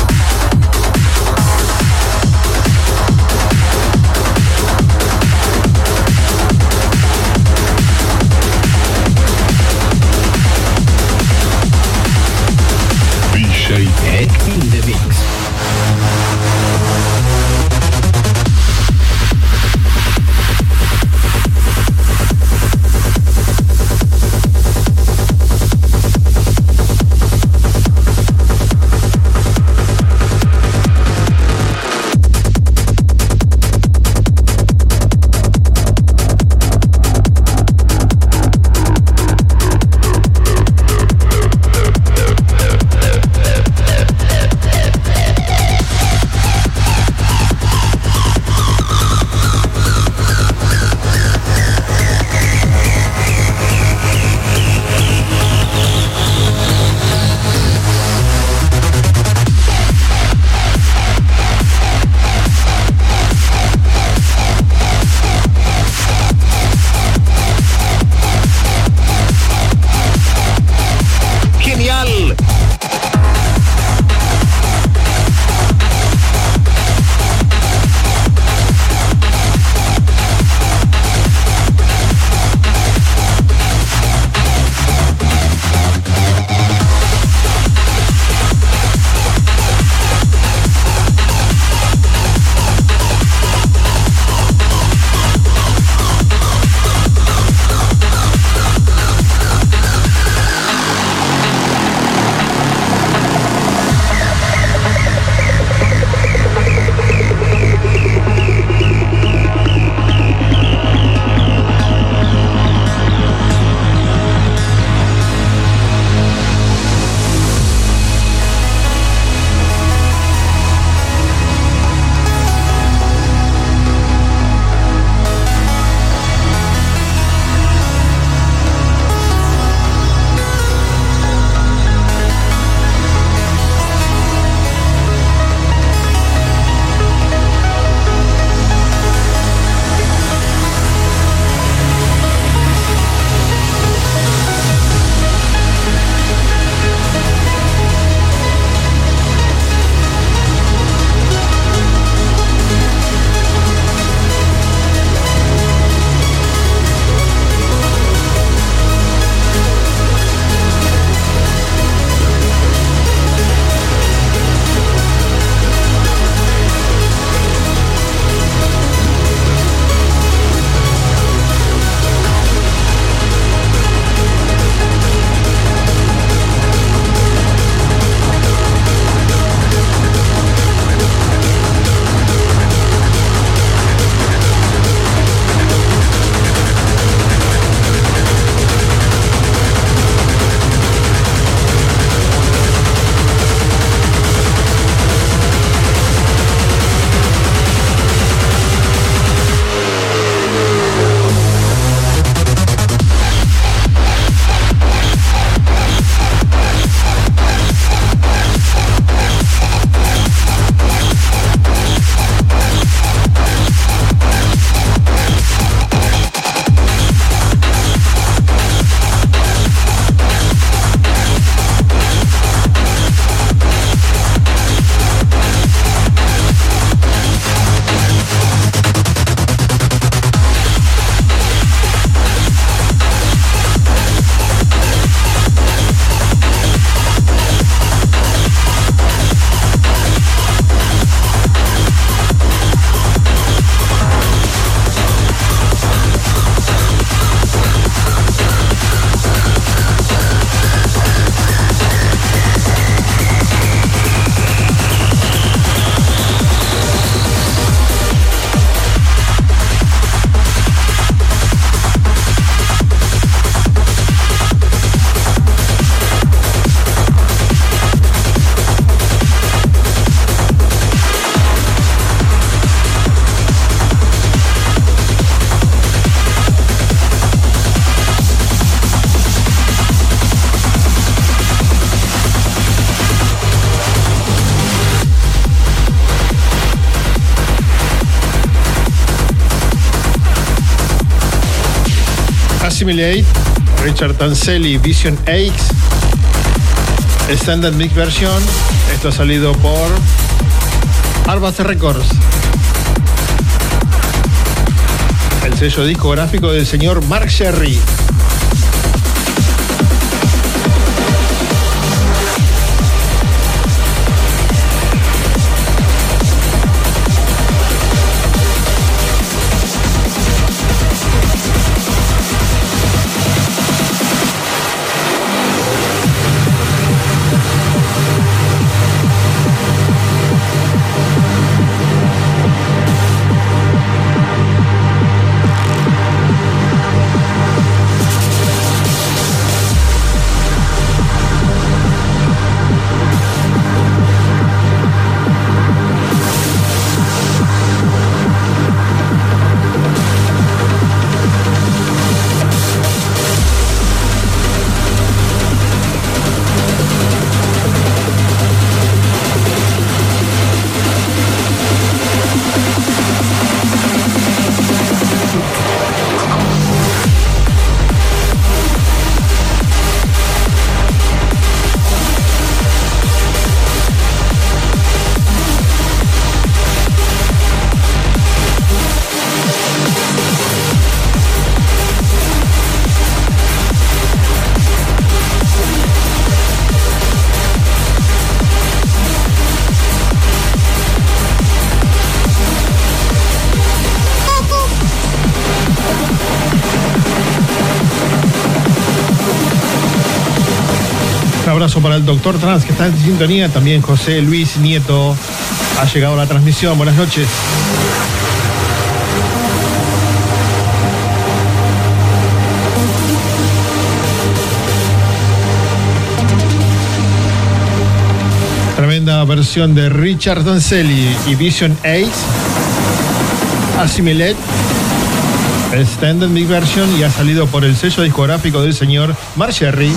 D: Richard Tancelli, Vision X, Standard Mix Version. Esto ha salido por Arbas Records. El sello discográfico del señor Mark Sherry. Para el doctor Trans que está en sintonía. También José Luis Nieto ha llegado a la transmisión. Buenas noches. Tremenda versión de Richard Dancelli y Vision Ace. Assimilate. Extended Mix Version y ha salido por el sello discográfico del señor Mark Sherry.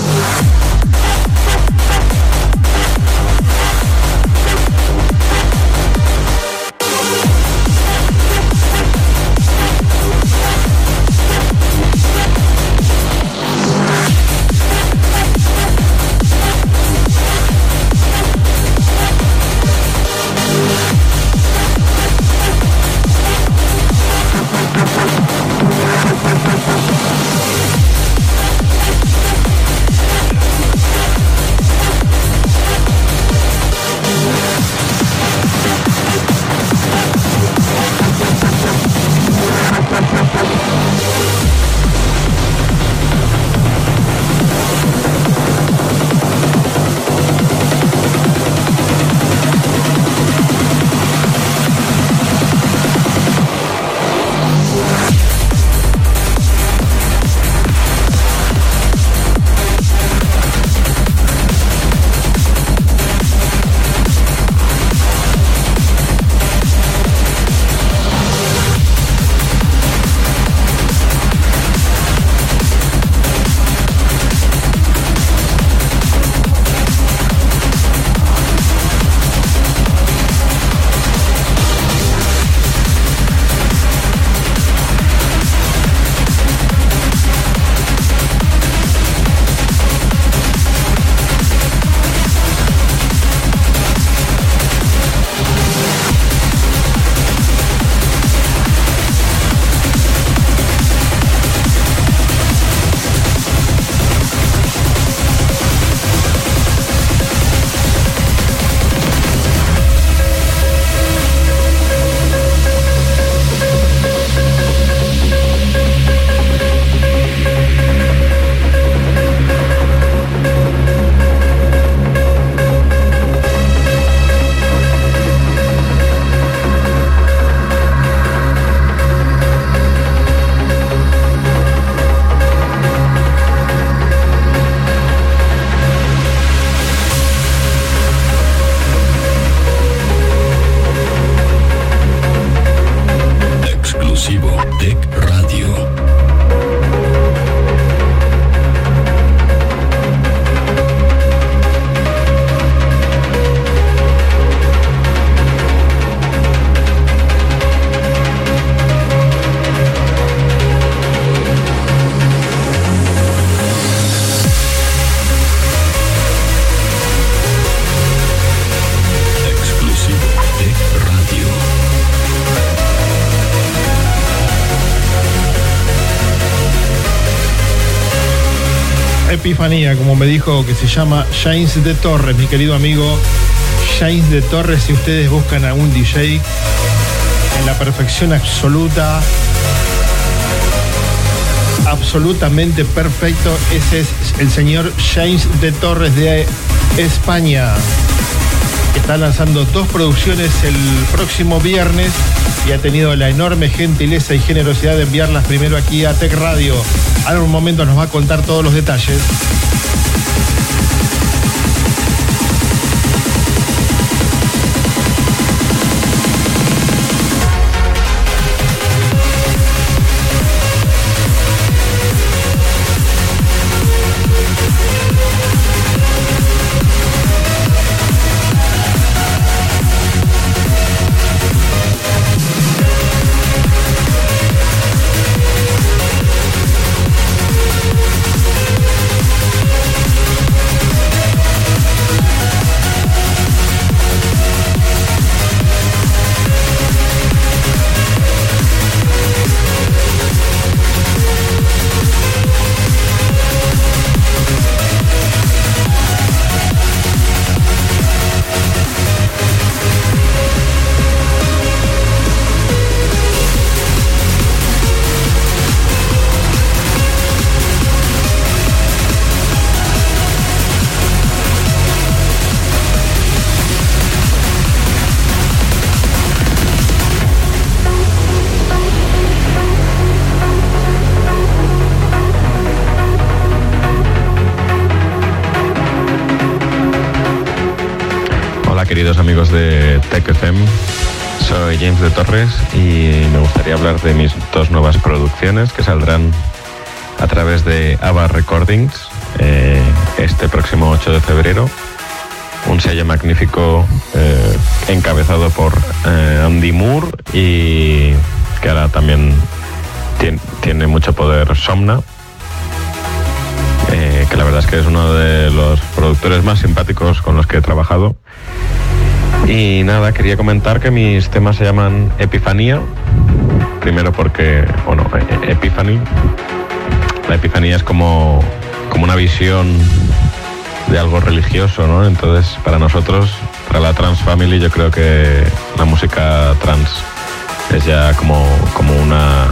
D: Epifanía, como me dijo, que se llama James de Torres, mi querido amigo James de Torres. Si ustedes buscan a un DJ en la perfección absoluta, absolutamente perfecto, ese es el señor James de Torres de España. Está lanzando dos producciones el próximo viernes y ha tenido la enorme gentileza y generosidad de enviarlas primero aquí a Tech Radio. Ahora en un momento nos va a contar todos los detalles.
K: James de Torres y me gustaría hablar de mis dos nuevas producciones que saldrán a través de ABBA Recordings eh, este próximo 8 de febrero. Un sello magnífico eh, encabezado por eh, Andy Moore y que ahora también tien- tiene mucho poder Somna, que la verdad es que es uno de los productores más simpáticos con los que he trabajado. Y nada, quería comentar que mis temas se llaman Epifanía. Primero porque, bueno, e- e- Epiphany. La epifanía es como, como una visión de algo religioso, ¿no? Entonces, para nosotros, para la Trans Family, yo creo que la música trans es ya como, como una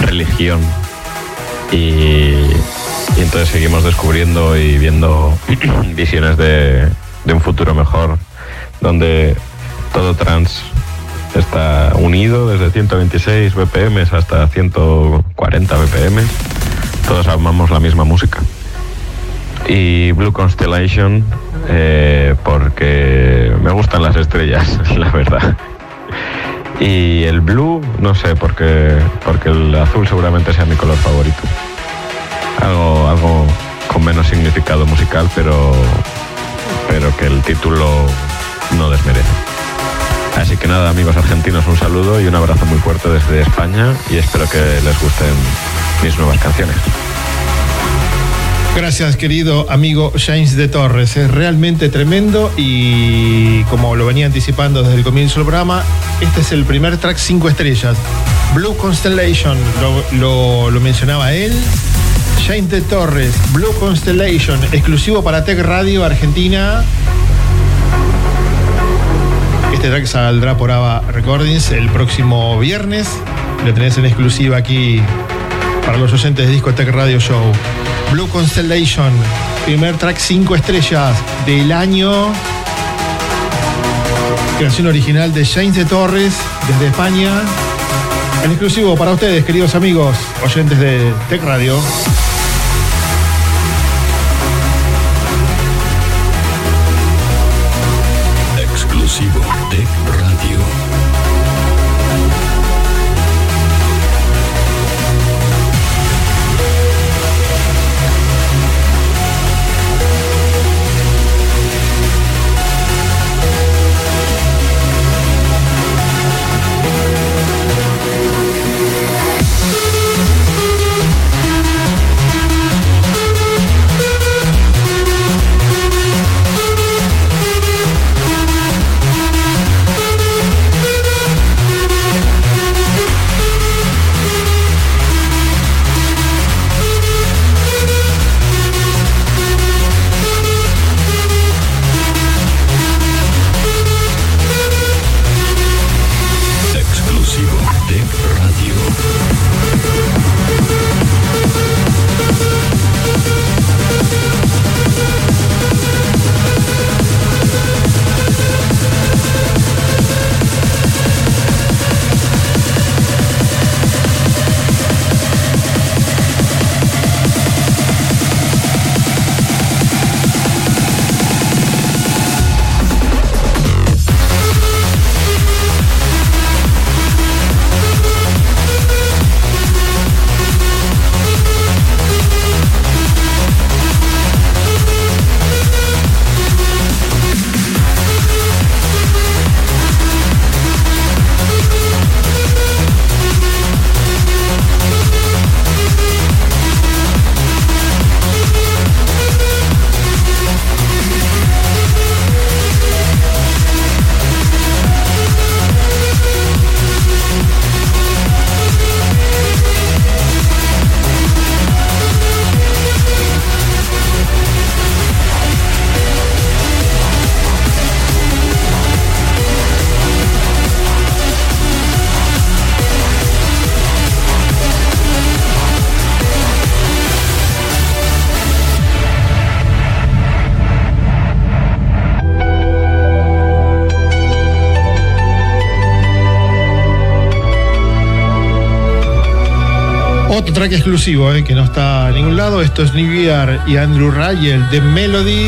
K: religión. Y, y entonces seguimos descubriendo y viendo visiones de, de un futuro mejor, donde todo trans está unido desde 126 BPM hasta 140 BPM. Todos amamos la misma música. Y Blue Constellation, eh, porque me gustan las estrellas, la verdad. Y el blue, no sé, porque, porque el azul seguramente sea mi color favorito. Algo, algo con menos significado musical, pero, pero que el título no desmerece. Así que nada, amigos argentinos, un saludo y un abrazo muy fuerte desde España y espero que les gusten mis nuevas canciones.
D: Gracias, querido amigo James de Torres. Es realmente tremendo y como lo venía anticipando desde el comienzo del programa, este es el primer track 5 estrellas. Blue Constellation, lo, lo- mencionaba él. James de Torres, Blue Constellation, exclusivo para Tech Radio Argentina. Este track saldrá por ABBA Recordings el próximo viernes. Lo tenés en exclusiva aquí para los oyentes de Discotech Radio Show. Blue Constellation, primer track 5 estrellas del año. Creación original de James de Torres desde España. En exclusivo para ustedes, queridos amigos, oyentes de Tech Radio. Track exclusivo eh, que no está en ningún lado. Esto es Year y Andrew Rayel de Melody.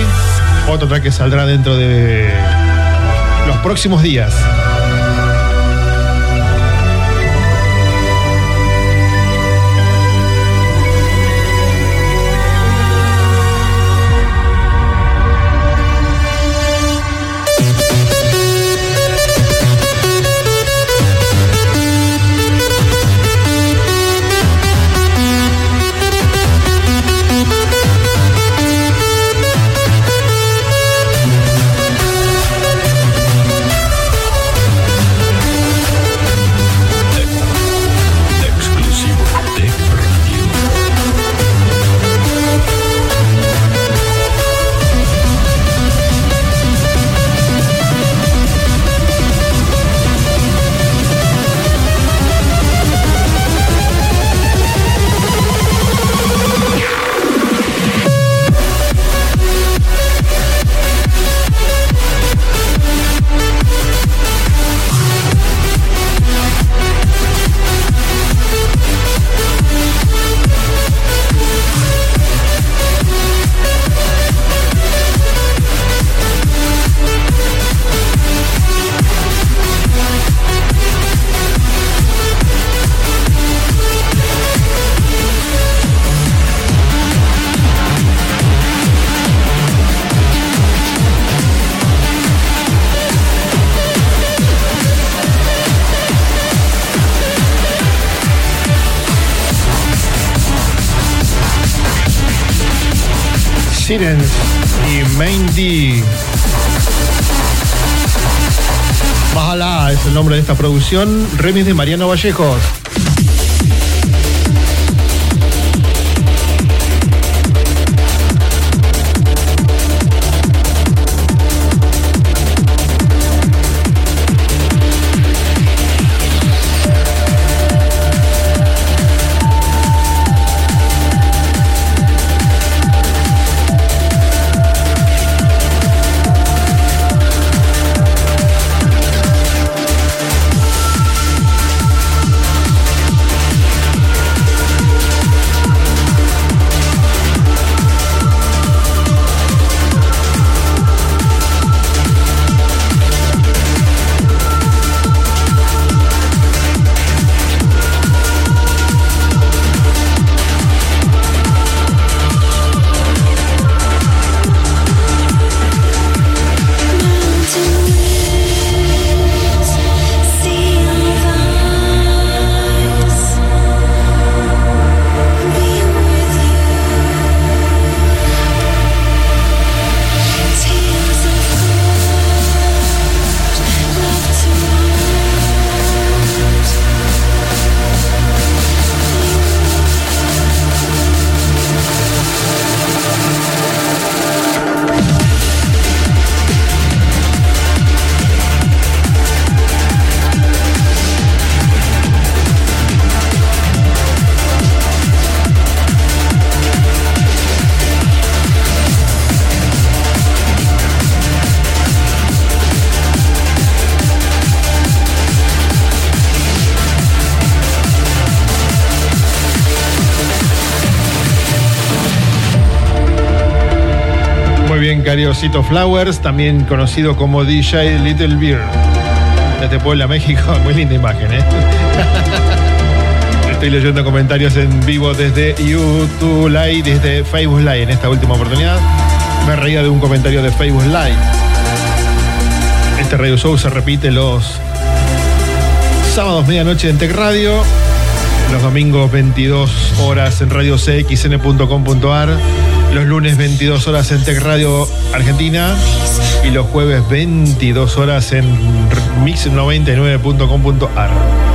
D: Otro track que saldrá dentro de los próximos días. Sirens y Main D. Bájala es el nombre de esta producción. Remix de Mariano Vallejos. Flowers, también conocido como DJ Little Beer. Desde Puebla, México. Muy linda imagen, ¿eh? Estoy leyendo comentarios en vivo desde YouTube Live, desde Facebook Live en esta última oportunidad. Me reía de un comentario de Facebook Live. Este radio show se repite los sábados medianoche en Tech Radio, los domingos 22 horas en radio cxn.com.ar, los lunes 22 horas en Tech Radio Argentina y los jueves 22 horas en mix99.com.ar.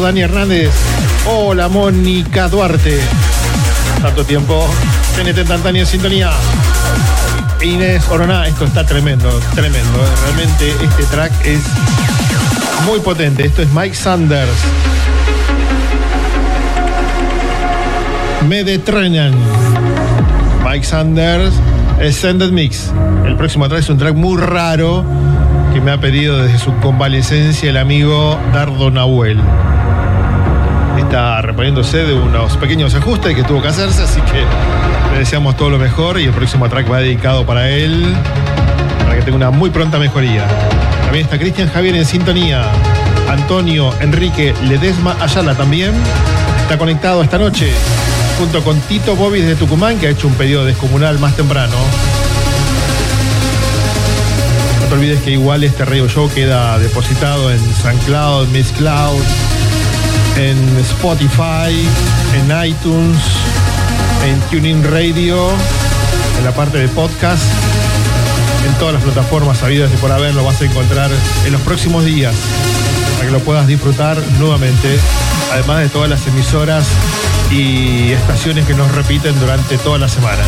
D: Dani Hernández. Hola, Mónica Duarte. Tanto tiempo. TNT Tantania en sintonía. Inés Oroná, esto está tremendo, tremendo. Realmente este track es muy potente. Esto es Mike Sanders. Mediterranean. Mike Sanders, Ascended Mix. El próximo track es un track muy raro que me ha pedido desde su convalecencia el amigo Dardo Nahuel. Está reponiéndose de unos pequeños ajustes que tuvo que hacerse, así que le deseamos todo lo mejor y el próximo track va dedicado para él, para que tenga una muy pronta mejoría. También está Cristian Javier en sintonía. Antonio Enrique Ledesma Ayala también está conectado esta noche junto con Tito Bobis de Tucumán que ha hecho un pedido descomunal más temprano. No te olvides que igual este radio show queda depositado en SoundCloud, Miss Cloud, en Spotify, en iTunes, en Tuning Radio, en la parte de podcast, en todas las plataformas sabidas y por haber lo vas a encontrar en los próximos días para que lo puedas disfrutar nuevamente, además de todas las emisoras y estaciones que nos repiten durante toda la semana.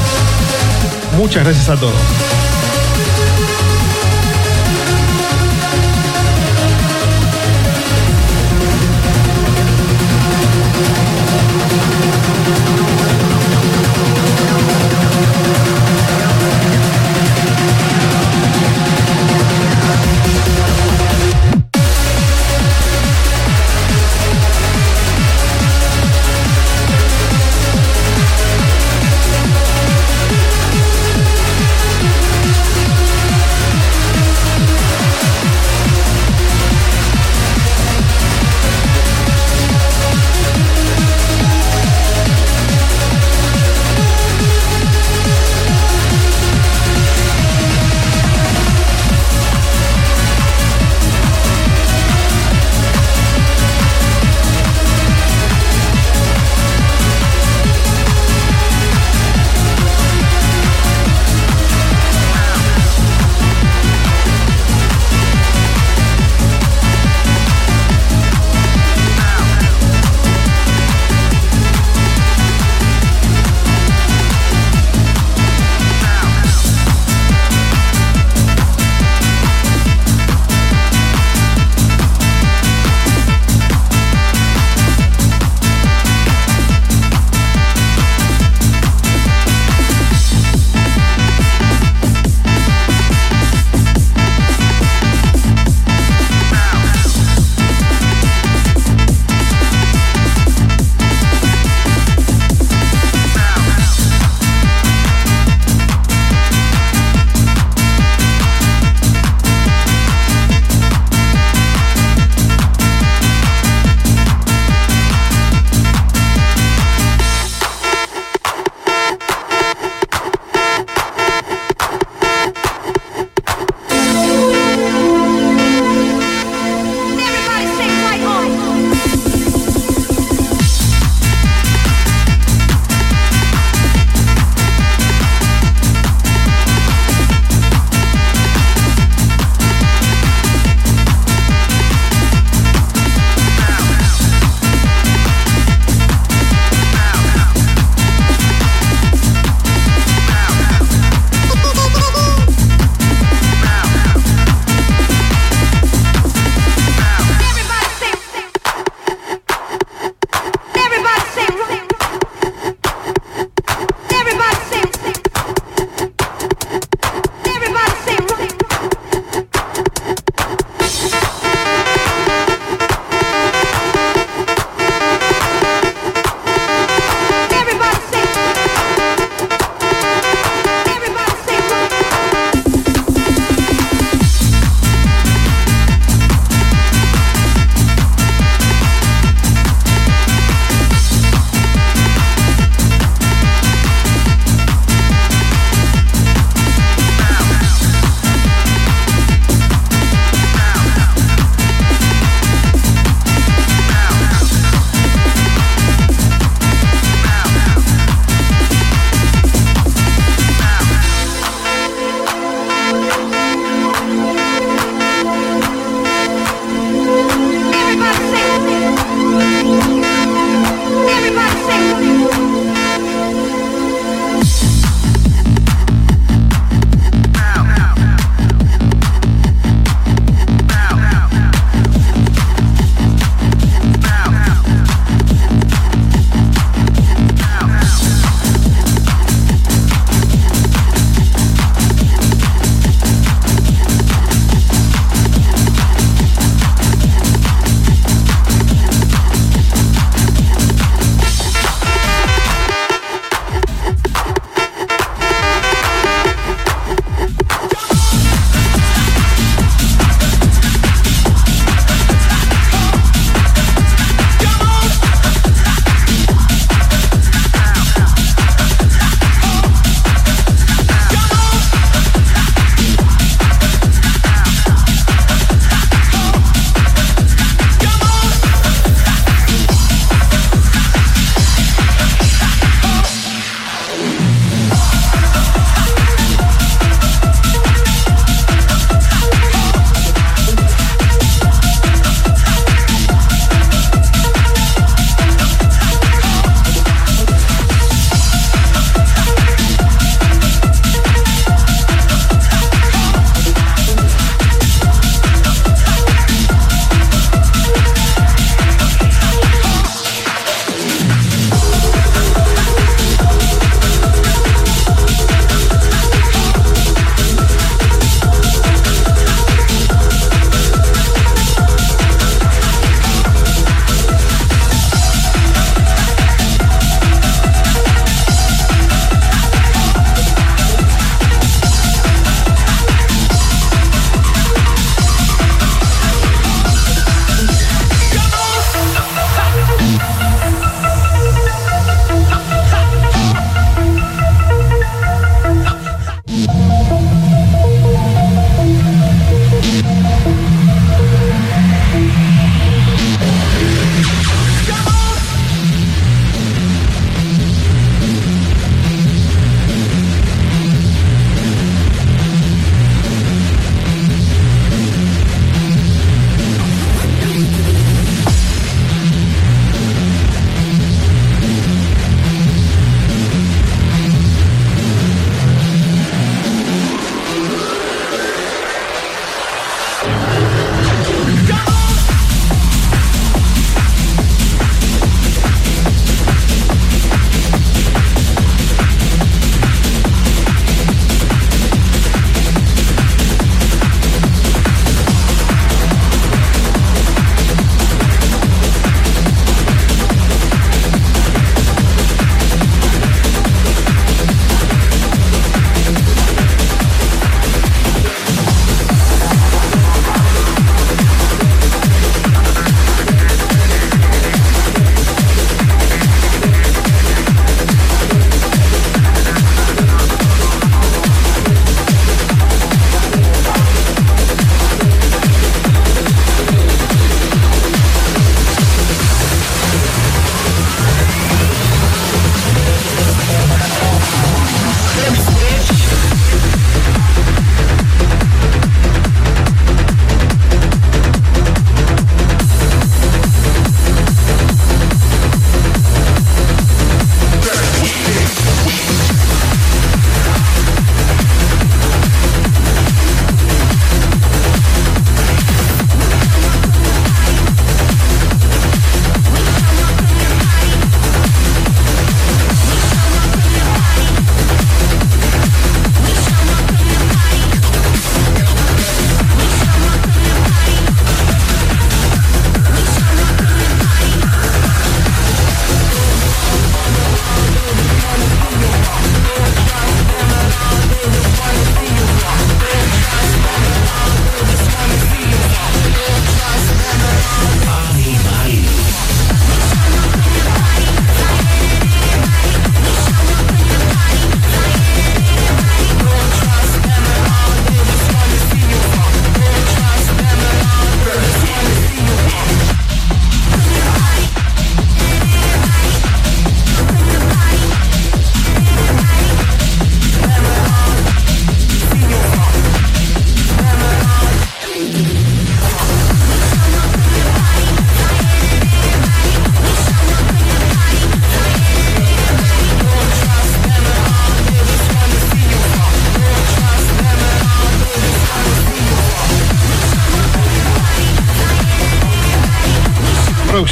D: Muchas gracias a todos.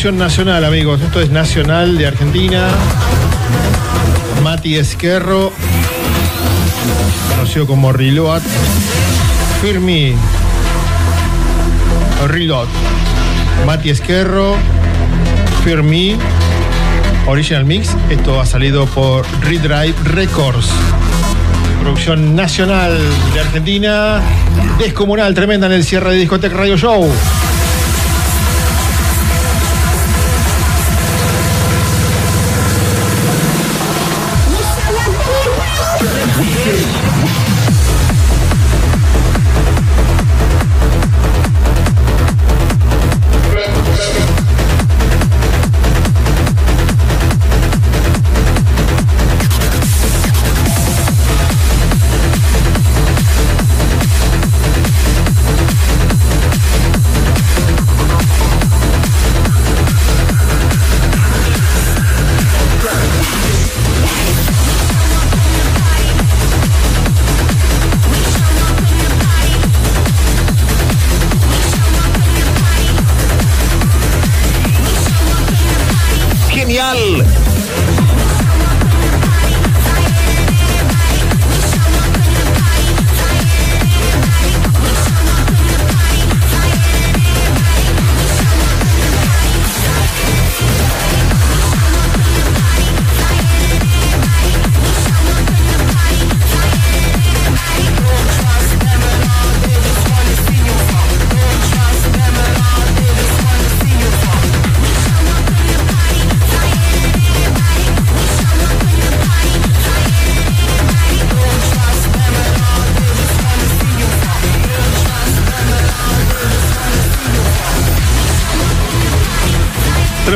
D: Producción nacional, amigos. Esto es nacional de Argentina. Mati Esquerro, conocido como Reload. Firmi. Reload. Mati Esquerro. Firmi. Original Mix. Esto ha salido por Redrive Records. Producción nacional de Argentina. Descomunal, tremenda en el cierre de Discotech Radio Show.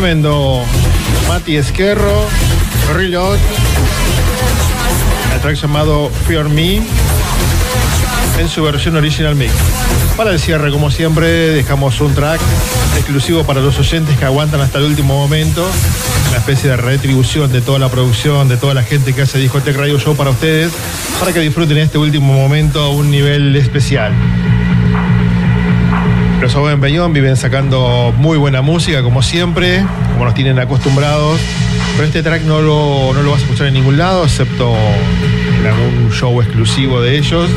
D: Tremendo. Mati Esquerro, Reload. El track llamado Fear Me en su versión original mix. Para el cierre, como siempre, dejamos un track exclusivo para los oyentes que aguantan hasta el último momento. Una especie de retribución de toda la producción, de toda la gente que hace Discotech Radio Show para ustedes, para que disfruten este último momento a un nivel especial. Los Owen Peñón viven sacando muy buena música, como siempre, como nos tienen acostumbrados. Pero este track no lo, no lo vas a escuchar en ningún lado, excepto en algún show exclusivo de ellos,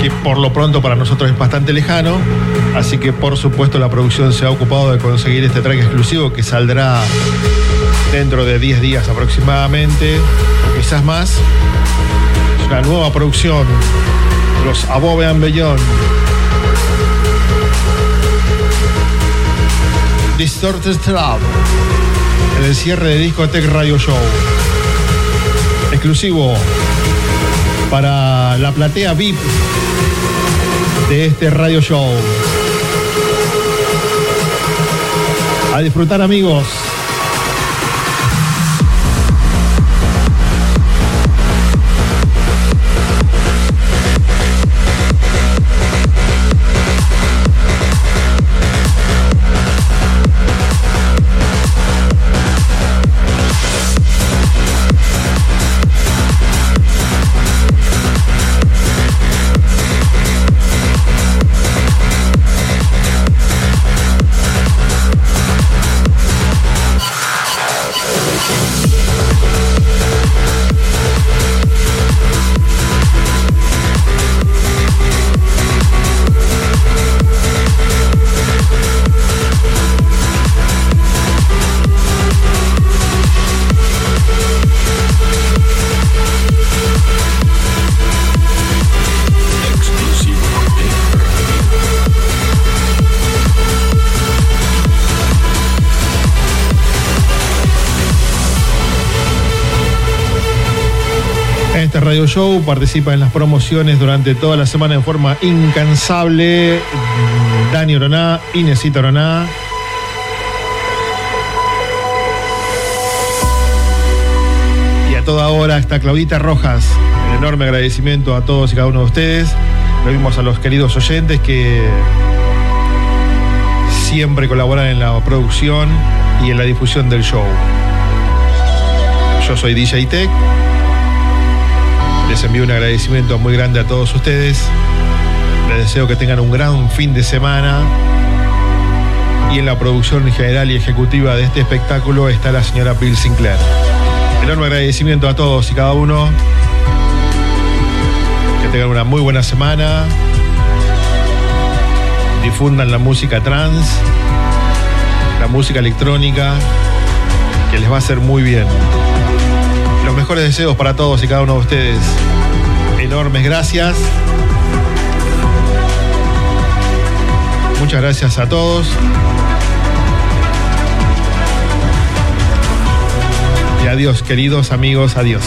D: que por lo pronto para nosotros es bastante lejano. Así que por supuesto la producción se ha ocupado de conseguir este track exclusivo que saldrá dentro de 10 días aproximadamente, quizás más. Es una nueva producción, los Above and Beyond. Distorted Trap en el cierre de Discotech Radio Show. Exclusivo para la platea VIP de este radio show. A disfrutar amigos. Show participa en las promociones durante toda la semana en forma incansable. Dani Oroná, Inesita Oroná. Y a toda hora está Claudita Rojas. Un enorme agradecimiento a todos y cada uno de ustedes. Lo vimos a los queridos oyentes que siempre colaboran en la producción y en la difusión del show. Yo soy DJ Tech. Les envío un agradecimiento muy grande a todos ustedes. Les deseo que tengan un gran fin de semana y en la producción general y ejecutiva de este espectáculo está la señora Bill Sinclair. Enorme agradecimiento a todos y cada uno. Que tengan una muy buena semana. Difundan la música trans, la música electrónica, que les va a hacer muy bien. Los mejores deseos para todos y cada uno de ustedes. Enormes gracias. Muchas gracias a todos. Y adiós, queridos amigos, adiós.